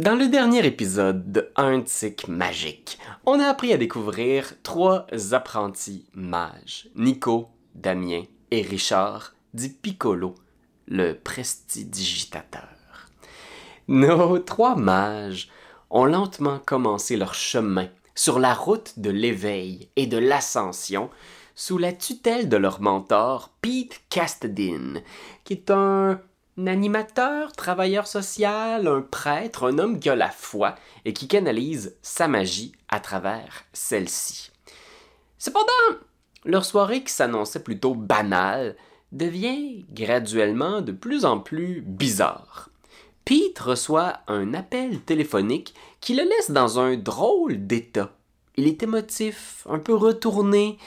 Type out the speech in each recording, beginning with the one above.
Dans le dernier épisode de Un tic magique, on a appris à découvrir trois apprentis mages, Nico, Damien et Richard, dit Piccolo, le prestidigitateur. Nos trois mages ont lentement commencé leur chemin sur la route de l'éveil et de l'ascension sous la tutelle de leur mentor Pete Castedin, qui est un animateur, travailleur social, un prêtre, un homme qui a la foi et qui canalise sa magie à travers celle-ci. Cependant, leur soirée qui s'annonçait plutôt banale devient graduellement de plus en plus bizarre. Pete reçoit un appel téléphonique qui le laisse dans un drôle d'état. Il est émotif, un peu retourné.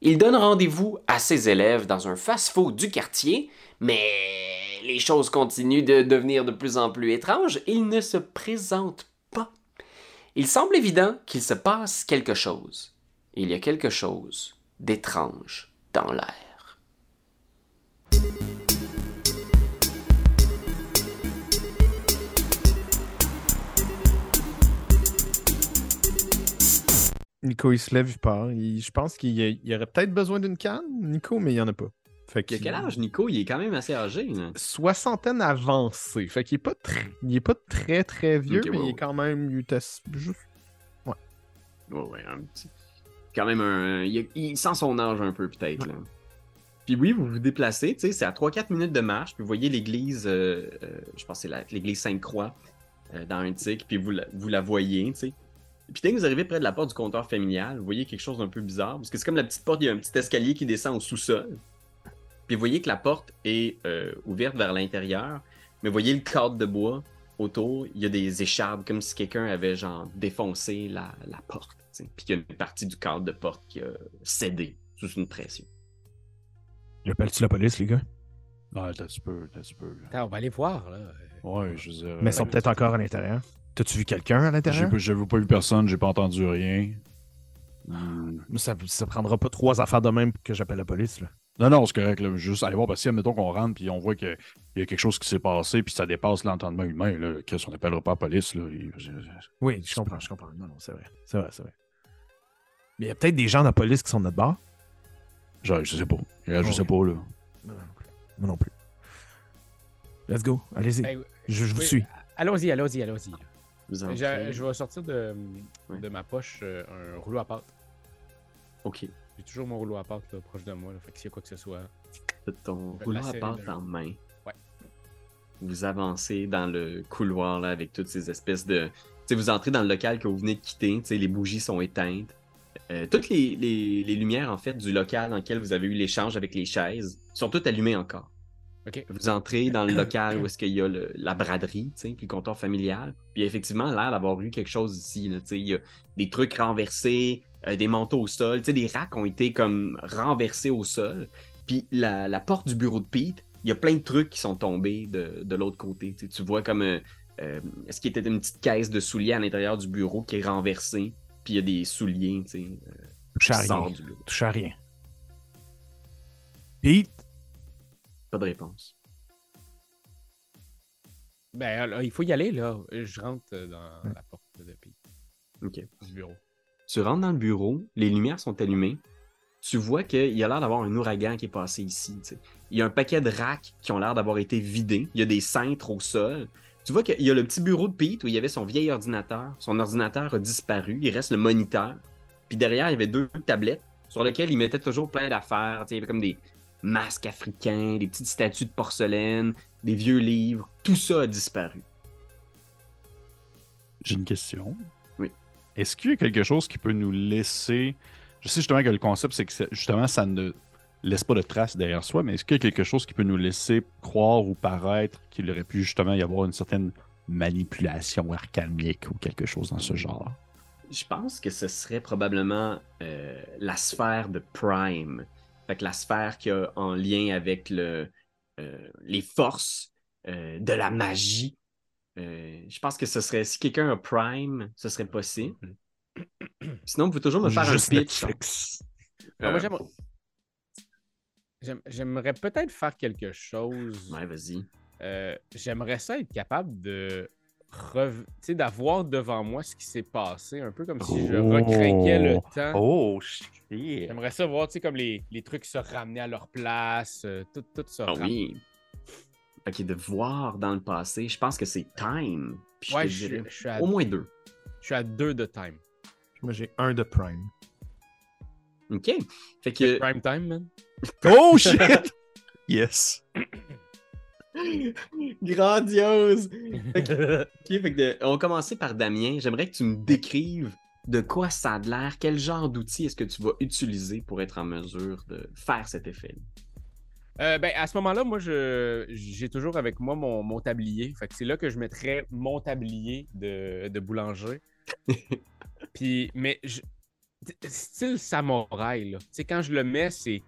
Il donne rendez-vous à ses élèves dans un fast-food du quartier, mais les choses continuent de devenir de plus en plus étranges. Il ne se présente pas. Il semble évident qu'il se passe quelque chose. Il y a quelque chose d'étrange dans l'air. Nico, il se lève, il part. Je pense qu'il y aurait peut-être besoin d'une canne, Nico, mais il n'y en a pas. Fait Il quel âge, Nico? Il est quand même assez âgé. là. Soixantaine avancée. Fait qu'il est pas il est pas très très vieux, mais ouais, il est ouais. quand même il était juste. Ouais, ouais, un petit. Quand même un. Il, il sent son âge un peu, peut-être. là. Puis oui, vous vous déplacez, tu sais, c'est à 3-4 minutes de marche, puis vous voyez l'église, euh, euh, je pense que c'est l'église Sainte-Croix, euh, dans un tic, puis vous la, vous la voyez, tu sais. Puis dès que vous arrivez près de la porte du comptoir familial, vous voyez quelque chose d'un peu bizarre, parce que c'est comme la petite porte, il y a un petit escalier qui descend au sous-sol. Puis vous voyez que la porte est euh, ouverte vers l'intérieur, mais vous voyez le cadre de bois autour, il y a des échardes, comme si quelqu'un avait genre défoncé la, la porte. tu. Puis qu'il y a une partie du cadre de porte qui a cédé sous une pression. J'appelle-tu la police, les gars? Non, t'as petit peu, t'as petit peu. là. Attends, on va aller voir, là. Ouais, je veux dire. Mais ils sont peut-être encore à l'intérieur. T'as-tu vu quelqu'un à l'intérieur? j'ai pas vu personne, j'ai pas entendu rien. Hmm. Ça, ça prendra pas trois affaires de même pour que j'appelle la police. Là. Non, non, c'est correct. Là. Juste aller voir, parce que mettons qu'on rentre puis on voit qu'il y a quelque chose qui s'est passé puis ça dépasse l'entendement humain. Là. Qu'est-ce qu'on appellera pas la police? Là. Oui, je comprends, je comprends. Non, non, c'est vrai. C'est vrai, c'est vrai. Mais il y a peut-être des gens de la police qui sont de notre bord? Je, je sais pas. Je Oh, sais oui. pas, là. Moi non plus. Moi non plus. Let's go, allez-y. Ben, je, je vous oui, suis. Allons-y, allons-y, allons-y. Je, vais sortir de, de ma poche euh, un rouleau à pâte. Ok. J'ai toujours mon rouleau à pâte là, proche de moi. Là, fait que s'il y a quoi que ce soit. Ton rouleau à pâte en main. Ouais. Vous avancez dans le couloir là, avec toutes ces espèces de. Tu sais, vous entrez dans le local que vous venez de quitter. Tu sais, les bougies sont éteintes. Euh, toutes les, les- les lumières en fait du local dans lequel vous avez eu l'échange avec les chaises sont toutes allumées encore. Ok. Vous entrez dans le local où est-ce qu'il y a le- la braderie, tu sais, puis le comptoir familial. Puis effectivement l'air d'avoir eu quelque chose ici. là, tu sais, Il y a des trucs renversés, euh, des manteaux au sol. Tu sais, des racks ont été comme renversés au sol. Puis la, la porte du bureau de Pete, il y a plein de trucs qui sont tombés de, de l'autre côté. Tu vois comme euh, euh, ce qui était une petite caisse de souliers à l'intérieur du bureau qui est renversée? Puis il y a des souliers, tu sais, euh, Touche qui à rien. sortent du bureau. Touche à rien. Pete, Pas de réponse. Ben, là, il faut y aller, là. Je rentre euh, dans la porte de Pete, OK. du bureau. Tu rentres dans le bureau, les lumières sont allumées. Tu vois qu'il y a l'air d'avoir un ouragan qui est passé ici. Il y a un paquet de racks qui ont l'air d'avoir été vidés. Il y a des cintres au sol. Tu vois qu'il y a le petit bureau de Pete où il y avait son vieil ordinateur. Son ordinateur a disparu. Il reste le moniteur. Puis derrière, il y avait deux tablettes sur lesquelles il mettait toujours plein d'affaires. Il y avait comme des masques africains, des petites statues de porcelaine, des vieux livres. Tout ça a disparu. J'ai une question. Est-ce qu'il y a quelque chose qui peut nous laisser. Je sais justement que le concept, c'est que justement, ça ne laisse pas de traces derrière soi, mais est-ce qu'il y a quelque chose qui peut nous laisser croire ou paraître qu'il aurait pu justement y avoir une certaine manipulation arcanique ou quelque chose dans ce genre? Je pense que ce serait probablement euh, la sphère de Prime. Fait que la sphère qui a en lien avec euh, les forces euh, de la magie. Euh, je pense que ce serait, si quelqu'un a Prime, ce serait possible. Sinon, vous pouvez toujours me faire juste un pitch. Netflix. Ah, moi, Euh, j'aimerais- j'aime- J'aimerais peut-être faire quelque chose. Ouais, vas-y. Euh, J'aimerais ça être capable de rev- tu sais, d'avoir devant moi ce qui s'est passé, un peu comme si je Oh. recrinquais le temps. Oh, shit. J'aimerais ça voir, tu sais, comme les, les trucs se ramener à leur place, euh, tout, tout ça. Ah oui. Ok, de voir dans le passé, je pense que c'est time. Puis Ouais, je, je suis à, au moins deux. je suis à deux de time. Moi, j'ai un de Prime. Ok. Fait que. Prime time, man. Oh, shit! yes. Grandiose! Fait que- Ok, fait que de- on va commencer par Damien. J'aimerais que tu me décrives de quoi ça a de l'air, quel genre d'outil est-ce que tu vas utiliser pour être en mesure de faire cet effet. Euh, ben, à ce moment-là, moi, je, j'ai toujours avec moi mon, mon tablier. Fait que c'est là que je mettrais mon tablier de, de boulanger. Puis, mais, je, style samouraï, là. Tu sais, quand je le mets, c'est.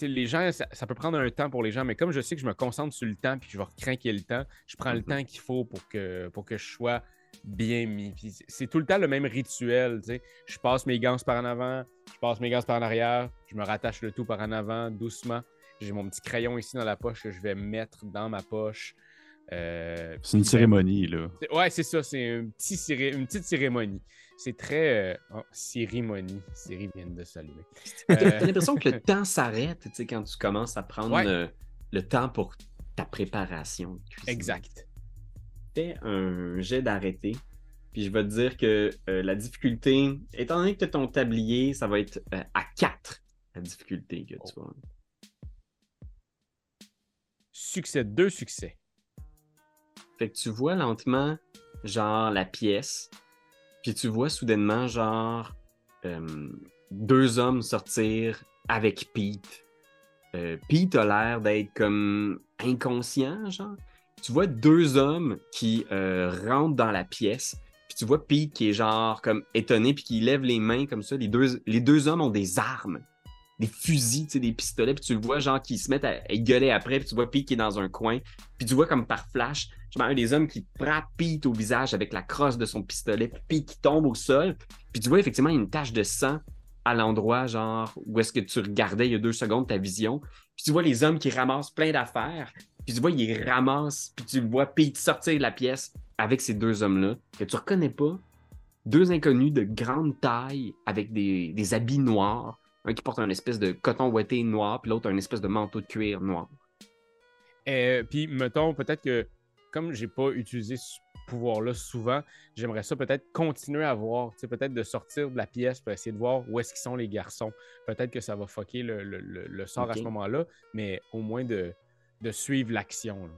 les gens, ça, ça peut prendre un temps pour les gens, mais comme je sais que je me concentre sur le temps puis que je vais recrinquer le temps, je prends le Mhm. temps qu'il faut pour que, pour que je sois bien mis. Puis c'est- tout le temps le même rituel. Je passe mes gants par en avant, je passe mes gants par en arrière, je me rattache le tout par en avant doucement. J'ai mon petit crayon ici dans la poche que je vais mettre dans ma poche. Euh, C'est une ben, cérémonie, là. c'est- Ouais, c'est ça, c'est un petit céré- une petite cérémonie. C'est très. euh, oh, cérémonie. Siri vient de s'allumer. T'as Euh, t'as l'impression que le temps s'arrête, tu sais, quand tu commences à prendre Ouais. euh, le temps pour ta préparation. de exact. Fais un jet d'arrêté. Puis je vais te dire que euh, la difficulté, étant donné que tu as ton tablier, ça va être euh, à 4 la difficulté que tu vas. Succès, deux succès. Fait que tu vois lentement, genre, la pièce. Puis tu vois soudainement, genre, euh, deux hommes sortir avec Pete. Euh, Pete a l'air d'être comme inconscient, genre. Tu vois deux hommes qui euh, rentrent dans la pièce. Puis tu vois Pete qui est genre comme étonné puis qui lève les mains comme ça. Les deux, les deux hommes ont des armes. Des fusils, des pistolets. Puis tu le vois genre qui se mettent à, gueuler après. Puis tu vois Pete qui est dans un coin. Puis tu vois comme par flash, je un des hommes qui frappe Pete au visage avec la crosse de son pistolet, puis Pete qui tombe au sol. Puis tu vois effectivement une tache de sang à l'endroit, genre, où est-ce que tu regardais il y a deux secondes ta vision. Puis tu vois les hommes qui ramassent plein d'affaires. Puis tu vois, ils ramassent, puis tu vois Pete sortir de la pièce avec ces deux hommes-là, que tu reconnais pas. Deux inconnus de grande taille avec des habits noirs. Un qui porte un espèce de coton ouaté noir, puis l'autre un espèce de manteau de cuir noir. Euh, Puis, mettons, peut-être que comme j'ai pas utilisé ce pouvoir-là souvent, j'aimerais ça peut-être continuer à voir, tu sais, peut-être de sortir de la pièce pour essayer de voir où est-ce qu'ils sont les garçons. Peut-être que ça va fucker le, le- le- le sort à ce moment-là, mais au moins de, de suivre l'action.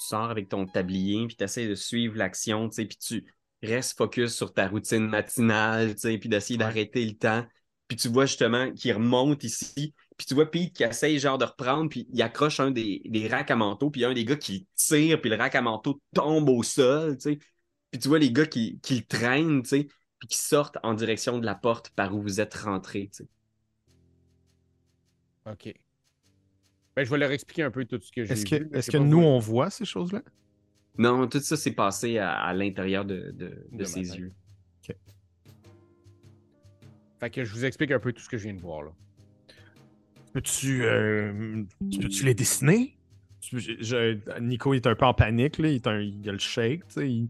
tu sors avec ton tablier, puis tu essaies de suivre l'action, tu sais, puis tu restes focus sur ta routine matinale, tu sais, puis d'essayer Ouais. d'arrêter le temps. Puis tu vois justement qu'il remonte ici, puis tu vois Pete qui essaye genre de reprendre, puis il accroche un des, des racks à manteau, puis il y a un des gars qui tire, puis le rack à manteau tombe au sol, tu sais. Puis tu vois les gars qui, qui le traînent, tu sais, puis qui sortent en direction de la porte par où vous êtes rentrés, tu sais. OK. Ben, je vais leur expliquer un peu tout ce que j'ai Est-ce vu. que, est-ce que nous, on voit ces choses-là? Non, tout ça s'est passé à, à l'intérieur de, de, de De ma ses yeux. Fait que je vous explique un peu tout ce que je viens de voir. là. Peux-tu euh, tu peux-tu les dessiner? Je- je- Nico il est un peu en panique, là. Il, est un- il a le shake, tu sais. Il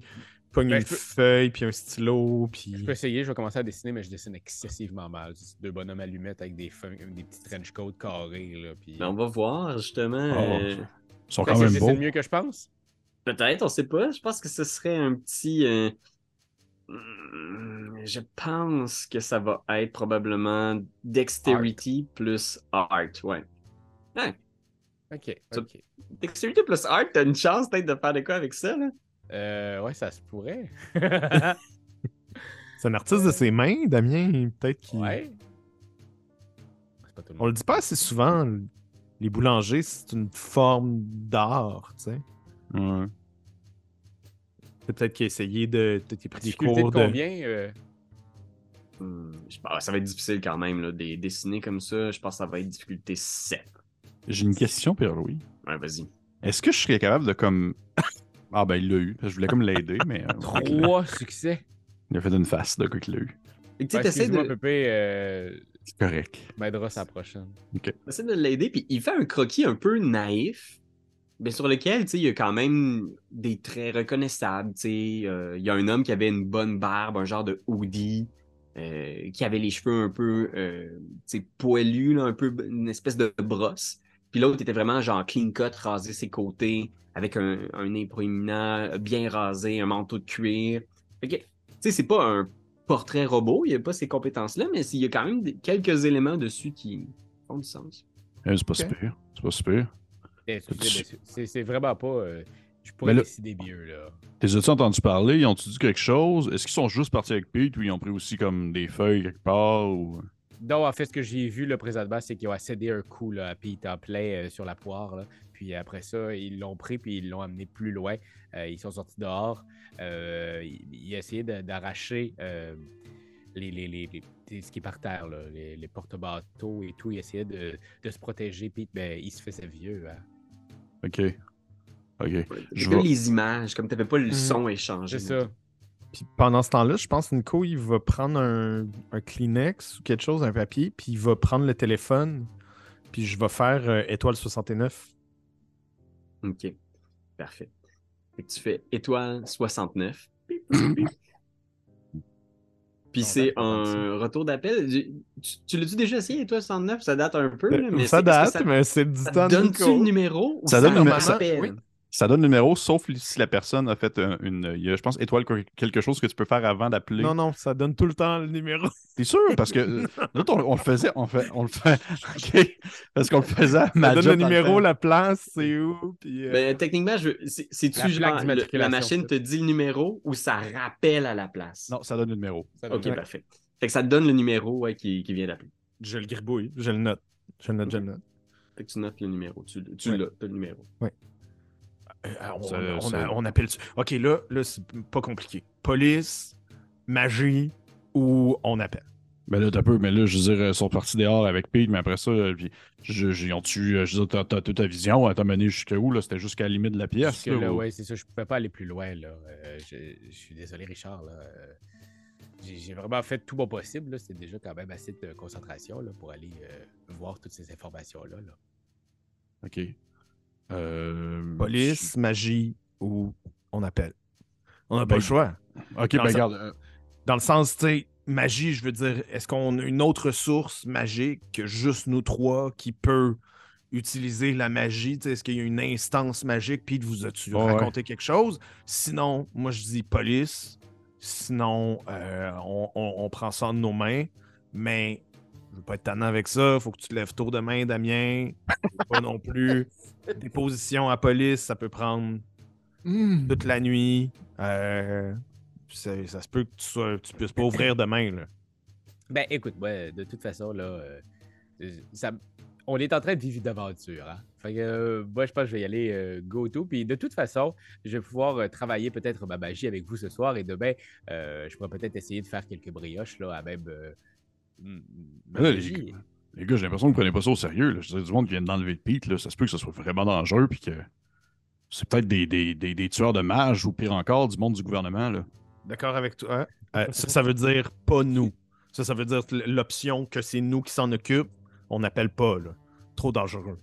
pogne Ben, une je peux- feuille puis un stylo, Je puis... peux essayer, je vais commencer à dessiner, mais je dessine excessivement mal. Deux bonhommes allumettes avec des, fun- des petits trench coats carrés. Là, puis... Mais on va voir, justement. Oh. euh, Ils sont Ben, quand c'est- même beaux. mieux que je pense? Peut-être, on sait pas. Je pense que ce serait un petit. euh, Je pense que ça va être probablement dexterity plus art. Ouais. Ok, Ça- ok. Dexterity plus art, t'as une chance peut-être de faire de quoi avec ça, là? Euh, ouais, ça se pourrait. C'est un artiste de ses mains, Damien, peut-être qu'il... ouais. C'est pas tout le On le dit pas assez souvent, les boulangers, c'est une forme d'art, tu sais. Ouais. Peut-être qu'il a essayé de... Peut-être qu'il a pris des de cours de... combien euh, Hmm, je pense- ça va être difficile quand même, là. Des dessiner comme ça, je pense que ça va être difficulté 7. J'ai une question, Pierre-Louis. Ouais, vas-y. Est-ce que je serais capable de comme. Ah ben il l'a eu. Je voulais comme l'aider, mais. euh, Trois succès. il a fait une face de quoi qu'il l'a eu. Et tu de, Pépé, euh, C'est correct. m'aidera sa prochaine. t'essaies de l'aider, puis il fait un croquis un peu naïf. Ben, sur lequel, tu sais, il y a quand même des traits reconnaissables. Tu sais, euh, il y a un homme qui avait une bonne barbe, un genre de hoodie, euh, qui avait les cheveux un peu, euh, tu sais, poilus, là, un peu une espèce de brosse. Puis l'autre était vraiment genre clean cut, rasé ses côtés, avec un, un nez proéminent, bien rasé, un manteau de cuir. Fait que, tu sais, c'est pas un portrait robot, il n'y a pas ces compétences-là, mais il y a quand même des- quelques éléments dessus qui font du sens. C'est pas super. C'est pas super. Eh, c'est- vraiment pas. euh, je pourrais là- décider mieux, là. T'es as-tu entendu parler? Ils ont-tu dit quelque chose? Est-ce qu'ils sont juste partis avec Pete ou ils ont pris aussi comme des feuilles quelque part? Ou... Non, en fait, ce que j'ai vu là, présentement, c'est qu'ils ont cédé un coup là, à Pete en plein euh, sur la poire. là. Puis après ça, ils l'ont pris puis ils l'ont amené plus loin. Euh, ils sont sortis dehors. Ils, ils essayaient de- d'arracher les, les, les- ce qui est par terre, là, les, les porte-bateaux et tout. Ils essayaient de, de se protéger. Pete, ben, il se faisait vieux. hein. Ok. Ok. Je Je vais- les images, comme tu n'avais pas le Mhm. son échangé. C'est ça. Puis pendant ce temps-là, je pense que Nico, il va prendre un, un Kleenex ou quelque chose, un papier, puis il va prendre le téléphone, puis je vais faire euh, étoile 69. OK. Parfait. Fait que tu fais étoile 69. Puis c'est un retour d'appel. Tu, tu- tu l'as-tu déjà essayé, étoile 69? Ça date un peu, là, mais Euh, ça que date, ça, mais c'est du temps Nico. le numéro ou Ça ça, donne le numéro- oui. Ça donne le numéro, sauf si la personne a fait un- une. Il y a, je pense, étoile quelque chose que tu peux faire avant d'appeler. Non, non, ça donne tout le temps le numéro. T'es sûr? Parce que euh, nous on, on le faisait, on, fait, on le fait. OK. Parce qu'on le faisait à ma Ça donne le numéro, la place, c'est où, puis... euh, Ben, techniquement, je veux- c'est- c'est-tu genre le- la machine te dit le numéro ou ça rappelle à la place? Non, ça donne le numéro. Ok, parfait. Fait que ça te donne le numéro ouais, qui, qui vient d'appeler. Je le gribouille, je le note. Je le note, je le note. Fait que tu notes le numéro. Tu, tu Ouais. l'as, le numéro. Euh, on, Ça- on- ça- on appelle. Ok, là, là c'est pas compliqué. Police, magie ou on appelle. Mais là, t'as peu, mais là, je veux dire, ils sont partis dehors avec Pete, mais après ça, euh, puis, je, je- ils ont tu je veux dire, t'as, t'as toute ta vision, elle t'a mené jusqu'à où, là? C'était jusqu'à la limite de la pièce, là, là, ou- ouais, c'est ça. Je pouvais pas aller plus loin. Là. Euh, je, je suis désolé, Richard. Là. Euh, J'ai j'ai vraiment fait tout mon possible. là. C'est déjà quand même assez de concentration là, pour aller euh, voir toutes ces informations-là. là. OK. Euh, Police, magie ou on appelle. On n'a Ben, pas le choix. OK, Dans ben regarde. euh, Dans le sens, tu sais, magie, je veux dire, est-ce qu'on a une autre source magique que juste nous trois qui peut utiliser la magie? Tu sais, Est-ce qu'il y a une instance magique? Puis vous as-tu Ouais, raconté quelque chose? Sinon, moi je dis police. Sinon, euh, on, on- on prend ça en nos mains. Mais je veux pas être tannant avec ça. Faut que tu te lèves tôt demain, Damien. pas non plus. Déposition à police, ça peut prendre toute la nuit. Euh, ça, ça se peut que tu, sois, tu puisses pas ouvrir demain. Là. Ben écoute, ouais, de toute façon, là, euh, ça- on est en train de vivre une aventure. Hein? Fait que, euh, moi, je pense que je vais y aller euh, go to. Puis de toute façon, je vais pouvoir euh, travailler peut-être ma magie avec vous ce soir. Et demain, je pourrais peut-être essayer de faire quelques brioches là, à même. Mais là, les, les gars, j'ai l'impression que vous prenez pas ça au sérieux. Là. Je dire, du monde qui vient d'enlever le Pete, là, ça se peut que ce soit vraiment dangereux, puis que c'est peut-être des, des, des, des tueurs de mages, ou pire encore, du monde du gouvernement. Là. D'accord avec toi? Euh, ça, ça veut dire pas nous. Ça, ça veut dire que l'option que c'est nous qui s'en occupe, on n'appelle pas. Là. Trop dangereux.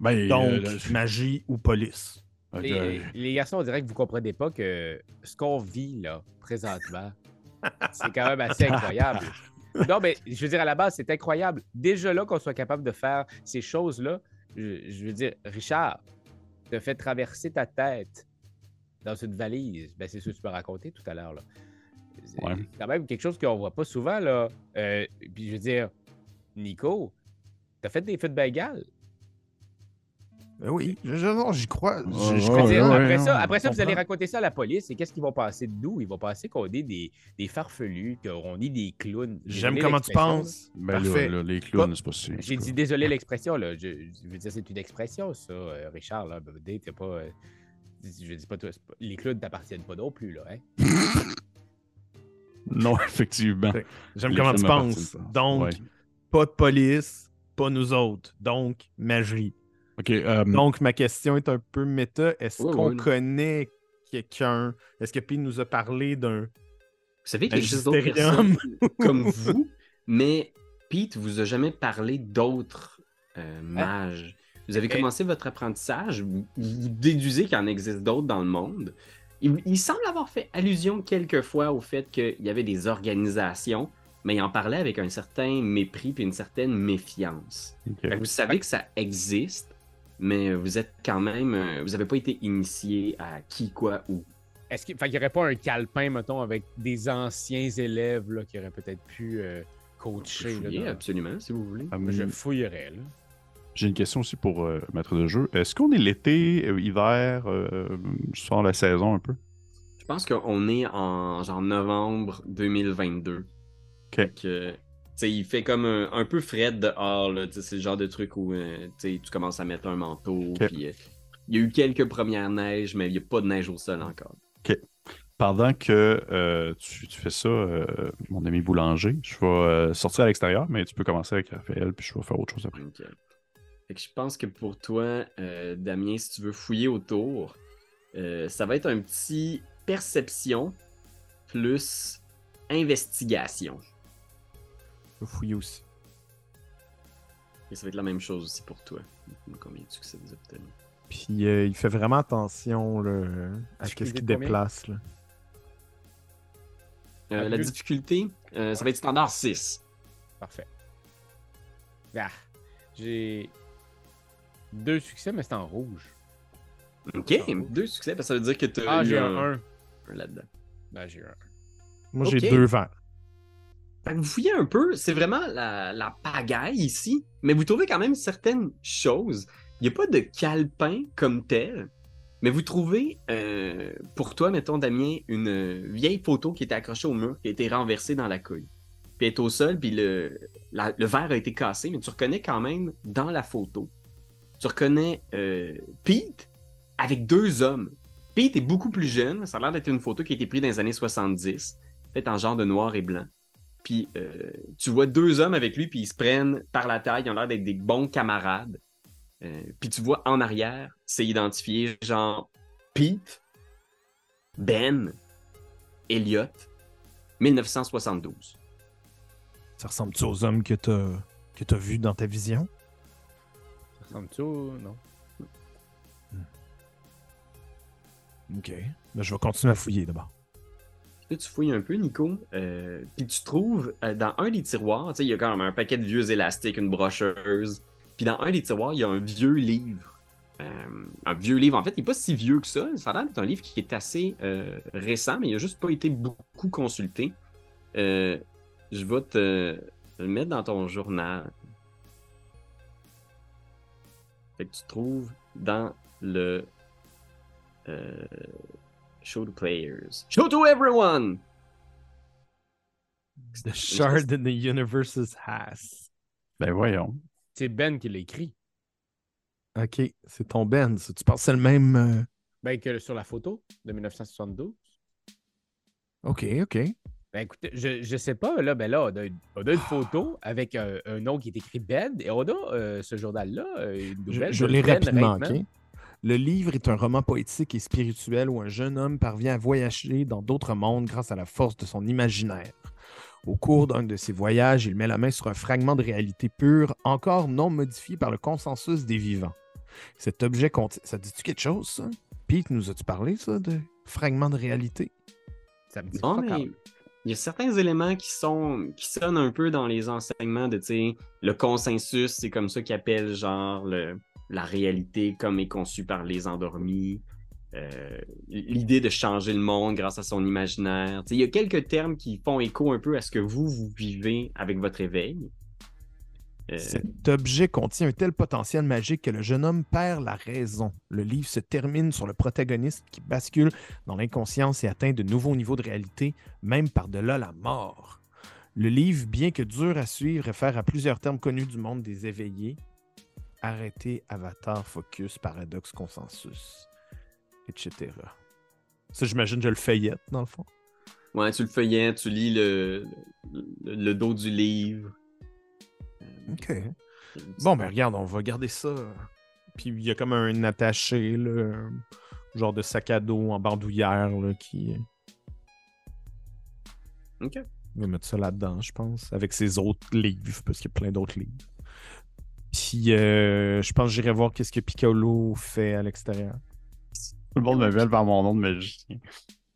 Ben, Donc, euh, là, magie ou police. Les, les garçons, on dirait que vous comprenez pas que ce qu'on vit là, présentement, c'est quand même assez incroyable. Non, mais je veux dire, à la base, c'est incroyable. Déjà là, qu'on soit capable de faire ces choses-là, je, je veux dire, Richard, te fait traverser ta tête dans une valise. Ben, c'est ce que tu m'as raconté tout à l'heure. C'est Ouais. quand même quelque chose qu'on voit pas souvent. là. Euh, puis je veux dire, Nico, t'as fait des feux de Bengale. Ben oui, je- je- non, j'y crois. Je- je ouais, après ouais, ça, après ça vous allez raconter ça à la police et qu'est-ce qu'ils vont penser de nous? Ils vont penser qu'on est des, des farfelus, qu'on est des clowns. J'aime comment tu penses. ben Parfait. là, les clowns, c'est pas si. J'ai dit désolé l'expression, là. Je, je veux dire, c'est une expression, ça, euh, Richard. Là. Ben, t'es pas. euh, je dis pas, toi, pas- les clowns t'appartiennent pas non plus, là. Hein? Non, effectivement. J'aime Les comment tu penses. Donc, Ouais. pas de police, pas nous autres. Donc, magie. Euh, Donc, ma question est un peu méta. Est-ce qu'on connaît quelqu'un? Est-ce que Pete nous a parlé d'un. Vous savez qu'il existe d'autres personnes comme vous, mais Pete vous a jamais parlé d'autres euh, mages. Vous avez Et- commencé votre apprentissage, vous vous déduisez qu'il en existe d'autres dans le monde. Il, il semble avoir fait allusion quelquefois au fait qu'il y avait des organisations, mais il en parlait avec un certain mépris et une certaine méfiance. Vous savez que ça existe, mais vous êtes quand même. euh, Vous n'avez pas été initié à qui, quoi, où? Est-ce qu'il n'y aurait pas un calepin, mettons, avec des anciens élèves là, qui auraient peut-être pu euh, coacher? là, dans- absolument, si vous voulez. Ah, Je fouillerais. Là. J'ai une question aussi pour euh, maître de jeu. Est-ce qu'on est l'été, euh, hiver, euh, sans la saison un peu? Je pense qu'on est en genre novembre 2022. Fait que, il fait comme un, un peu frais dehors, C'est le genre de truc où euh, tu commences à mettre un manteau. Ok. Puis, euh, il y a eu quelques premières neiges, mais il n'y a pas de neige au sol encore. Pendant que euh, tu, tu fais ça, mon ami boulanger, je vais sortir à l'extérieur, mais tu peux commencer avec Raphaël, puis je vais faire autre chose après. Ok. Fait que je pense que pour toi, Damien, si tu veux fouiller autour, ça va être un petit perception plus investigation. Je vais fouiller aussi. Et ça va être la même chose aussi pour toi. Combien de succès vous obtenu? Puis euh, il fait vraiment attention là, à ce qu'il déplace. Là. Euh, la difficulté, euh, ça va être standard 6. Parfait. Ah, j'ai deux succès, mais c'est en rouge. Ok, deux succès, parce que ça veut dire que tu as Ah, eu j'ai un, un 1. un là-dedans. Ben, j'ai un. Moi, j'ai deux verres. Vous fouillez un peu, c'est vraiment la, pagaille ici, mais vous trouvez quand même certaines choses. Il n'y a pas de calepin comme tel, mais vous trouvez, euh, pour toi, mettons, Damien, une euh, vieille photo qui était accrochée au mur, qui a été renversée dans la couille. Puis elle est au sol, puis le verre a été cassé, mais tu reconnais quand même dans la photo, tu reconnais euh, Pete avec deux hommes. Pete est beaucoup plus jeune, ça a l'air d'être une photo qui a été prise dans les années 70, peut-être en genre de noir et blanc. Puis euh, tu vois deux hommes avec lui, puis ils se prennent par la taille, ils ont l'air d'être des bons camarades. Euh, puis tu vois en arrière, c'est identifié genre Pete, Ben, Elliot, 1972. Ça ressemble-tu aux hommes que t'as que t'as vus dans ta vision? Ça ressemble-tu au... Non. Ok. Ben, je vais continuer à fouiller d'abord. Tu fouilles un peu, Nico, euh, puis tu trouves euh, dans un des tiroirs, tu sais, il y a quand même un paquet de vieux élastiques, une brocheuse, puis dans un des tiroirs, il y a un vieux livre. Euh, un vieux livre, en fait, il n'est pas si vieux que ça. Ça a l'air d'être un livre qui est assez récent, mais il n'a juste pas été beaucoup consulté. Je vais te le mettre dans ton journal. Fait que tu trouves dans le Show to Players. Show to everyone! The shard in the universe's has. Ben voyons. C'est Ben qui l'a écrit. Ok, c'est ton Ben. Tu penses que c'est le même. euh, Ben, que sur la photo de 1972. Ok, ok. Ben, écoutez, je, je sais pas, là, ben là, on a une, on a une photo avec un, un nom qui est écrit Ben, et on a euh, ce journal-là, euh, une Je, nouvelle. je de l'ai Ben rapidement, Reitman. ok? Le livre est un roman poétique et spirituel où un jeune homme parvient à voyager dans d'autres mondes grâce à la force de son imaginaire. Au cours d'un de ses voyages, il met la main sur un fragment de réalité pure, encore non modifié par le consensus des vivants. Cet objet contient. Ça dit-tu quelque chose, ça? Pete, nous as-tu parlé, ça, de fragment de réalité? Ça me dit Non, fuck mais all. il y a certains éléments qui sont qui sonnent un peu dans les enseignements de, le consensus, c'est comme ça qu'ils appellent genre le, la réalité comme est conçue par les endormis. Euh, L'idée de changer le monde grâce à son imaginaire. Il y a quelques termes qui font écho un peu à ce que vous, vous vivez avec votre éveil. Euh, Cet objet contient un tel potentiel magique que le jeune homme perd la raison. Le livre se termine sur le protagoniste qui bascule dans l'inconscience et atteint de nouveaux niveaux de réalité, même par-delà la mort. Le livre, bien que dur à suivre, réfère à plusieurs termes connus du monde des éveillés. Arrêter, avatar, focus, paradoxe, consensus, etc. Ça, j'imagine, je le feuillette, dans le fond. Ouais, tu le feuillettes, tu lis le, le, le dos du livre. Euh, OK. Bon, ben regarde, on va garder ça. Puis il y a comme un attaché, là, genre de sac à dos en bandoulière là, qui. Ok. On va mettre ça là-dedans, je pense, avec ses autres livres, parce qu'il y a plein d'autres livres. Puis euh, je pense que j'irai voir qu'est-ce que Piccolo fait à l'extérieur. Tout le monde m'appelle par mon nom de magicien.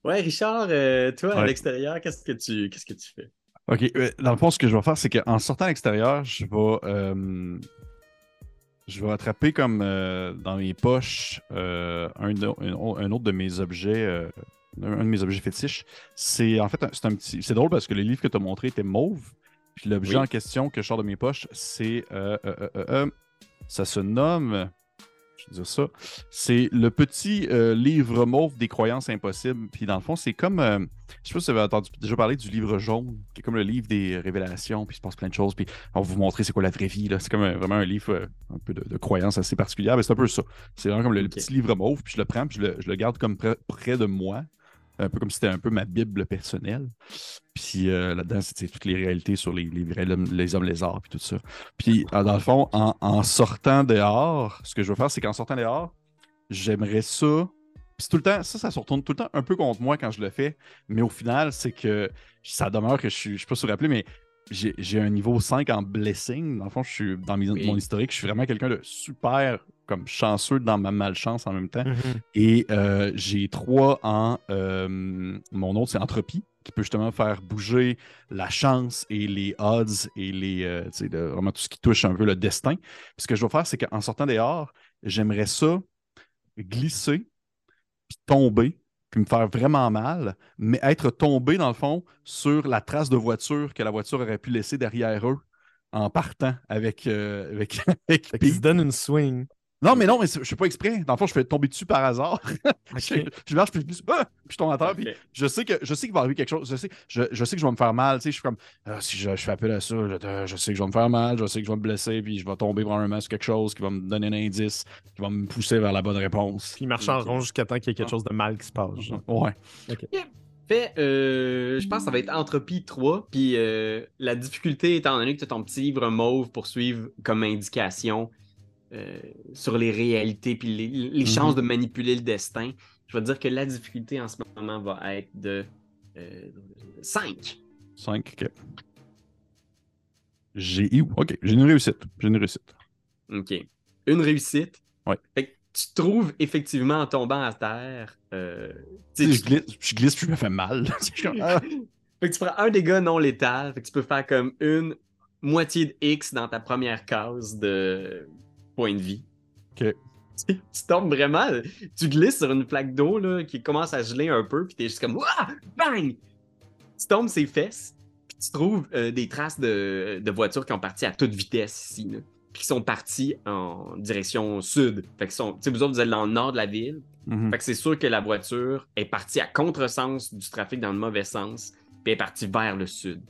Ouais, Richard, euh, toi, à l'extérieur, qu'est-ce que tu qu'est-ce que tu fais? Ok, euh, dans le fond, ce que je vais faire, c'est qu'en sortant à l'extérieur, je vais. euh, je vais attraper comme euh, dans mes poches euh, un, autre de mes objets. euh, un de mes objets fétiches. C'est en fait un- c'est un petit. C'est drôle parce que le livre que tu as montré était mauve. Puis l'objet Oui. en question que je sors de mes poches, c'est. euh, euh, euh, ça se nomme. Je vais dire ça. C'est le petit livre mauve des croyances impossibles. Puis dans le fond, c'est comme. je sais pas si vous avez entendu déjà parler du livre jaune, qui est comme le livre des révélations, puis il se passe plein de choses, puis on va vous montrer c'est quoi la vraie vie. C'est comme un- vraiment un livre un peu de, de croyances assez particulière, mais c'est un peu ça. C'est vraiment comme le, petit livre mauve, puis je le prends, puis je le, je le garde comme près de moi, un peu comme si c'était un peu ma Bible personnelle. Puis euh, là-dedans, c'est toutes les réalités sur les, les vrais hommes- les hommes lézards, puis tout ça. Puis euh, dans le fond, en, en sortant dehors, ce que je veux faire, c'est qu'en sortant dehors, j'aimerais ça. Puis tout le temps, ça, ça se retourne tout le temps un peu contre moi quand je le fais. Mais au final, c'est que ça demeure que je suis, je suis pas surrappelé, mais j'ai j'ai un niveau 5 en blessing. Dans le fond, je suis dans mes- Oui. mon historique, je suis vraiment quelqu'un de super comme chanceux dans ma malchance en même temps. Mhm. Et euh, j'ai trois en. euh, mon autre, c'est Entropie, qui peut justement faire bouger la chance et les odds et les. euh, vraiment tout ce qui touche un peu le destin. Puis ce que je vais faire, c'est qu'en sortant dehors, j'aimerais ça glisser, puis tomber, puis me faire vraiment mal, mais être tombé, dans le fond, sur la trace de voiture que la voiture aurait pu laisser derrière eux en partant avec, euh, avec, avec qu'il se Pete. donne une swing. Non, mais non, mais je fais pas exprès. Dans le fond, je fais tomber dessus par hasard. je, je marche, puis je, puis ah! Puis je tombe à terre, puis je sais que je sais qu'il va arriver quelque chose. Je sais, je, je sais que je vais me faire mal. Tu sais, je suis comme Ah, si je, je fais appel à ça, je, je sais que je vais me faire mal, je sais que je vais me blesser, puis je vais tomber probablement sur quelque chose qui va me donner un indice, qui va me pousser vers la bonne réponse. Puis il marche en rond jusqu'à temps qu'il y ait quelque chose de mal qui se passe. genre. Ouais. Fait, euh, je pense que ça va être Entropie 3. Puis euh, la difficulté, étant donné que tu as ton petit livre mauve pour suivre comme indication euh, sur les réalités puis les, les Mhm. chances de manipuler le destin, je vais te dire que la difficulté en ce moment va être de euh, 5. 5. OK. J'ai eu. OK, j'ai une réussite. J'ai une réussite. OK. Une réussite. Ouais. Fait que tu trouves effectivement en tombant à terre. euh, Tu sais, je glisse, je glisse, puis je me fais mal. Ah. Fait que tu prends un dégât non létal. Fait que tu peux faire comme une moitié de X dans ta première case de point de vie. Ok. Tu, tu tombes vraiment. Tu glisses sur une plaque d'eau qui commence à geler un peu, puis t'es juste comme Ouah! Bang! Tu tombes ses fesses, puis tu trouves euh, des traces de, de voitures qui ont parti à toute vitesse ici. Là, puis qui sont parties en direction sud. Fait que sont, tu sais, vous autres, vous êtes dans le nord de la ville. Mhm. Fait que c'est sûr que la voiture est partie à contresens du trafic dans le mauvais sens, puis est partie vers le sud.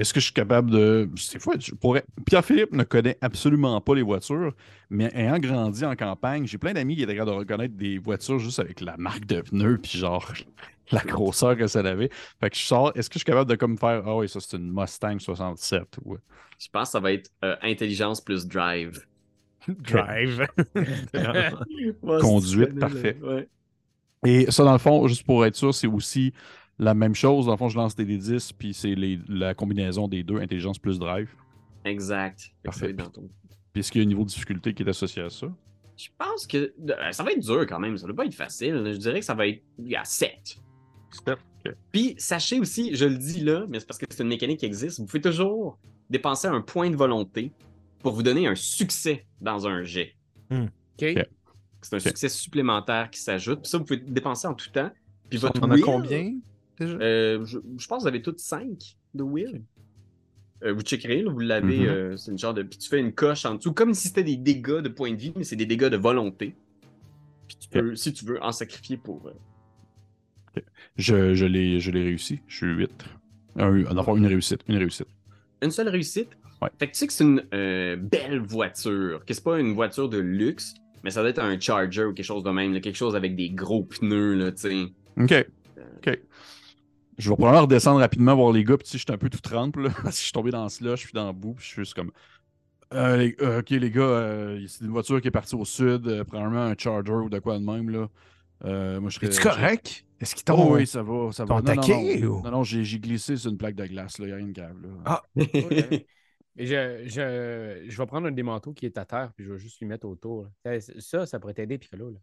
Est-ce que je suis capable de. C'est fou, je pourrais. Pierre-Philippe ne connaît absolument pas les voitures, mais ayant grandi en campagne, j'ai plein d'amis qui étaient capables de reconnaître des voitures juste avec la marque de pneu, puis genre la grosseur que ça avait. Fait que je sors. Est-ce que je suis capable de comme faire Ah oui, ça c'est une Mustang 67 ou? Je pense que ça va être euh, intelligence plus drive. Drive. Conduite, parfait. Et ça, dans le fond, juste pour être sûr, c'est aussi la même chose. Dans le fond, je lance des D10, puis c'est les- la combinaison des deux, intelligence plus drive. Exact. Parfait. Puis est-ce qu'il y a un niveau de difficulté qui est associé à ça? Je pense que euh, ça va être dur quand même. Ça va pas être facile. Je dirais que ça va être à 7. Puis sachez aussi, je le dis là, mais c'est parce que c'est une mécanique qui existe, vous pouvez toujours dépenser un point de volonté pour vous donner un succès dans un jet. OK. C'est un succès supplémentaire qui s'ajoute. Puis ça, vous pouvez dépenser en tout temps. Puis votre On en a will, combien? Déjà? euh, je, je pense que vous avez toutes 5 de will. Euh, vous checkerez, là, vous l'avez, Mhm. euh, c'est une genre de. Puis tu fais une coche en dessous, comme si c'était des dégâts de points de vie, mais c'est des dégâts de volonté. Puis tu peux, si tu veux, en sacrifier pour. euh, Je, je l'ai je l'ai réussi. Je suis 8. Un, enfin, une réussite. Une réussite. Une seule réussite? Ouais. Fait que tu sais que c'est une euh, belle voiture, que c'est pas une voiture de luxe, mais ça doit être un Charger ou quelque chose de même, là, quelque chose avec des gros pneus, là, tu sais. OK. OK. Je vais probablement redescendre rapidement voir les gars. Puis, tu sais, je suis un peu tout trempe, là. Parce que je suis tombé dans ce là, je suis dans le bout. Puis, je suis juste comme. Euh, les- euh, ok, les gars, euh, c'est une voiture qui est partie au sud. euh, probablement un Charger ou de quoi de même, là. Euh, moi, je serais. Es-tu correct? Est-ce qu'ils Oh, t'ont. oui, ça va. Ça va. Non, non, attaqué, non, ou- non, non, j'ai j'ai glissé sur une plaque de glace, là. Il n'y a rien de grave, là. Ah. Je, je, je vais prendre un des manteaux qui est à terre, puis je vais juste lui mettre autour. Ça, Ça, pourrait t'aider, Piccolo. Là.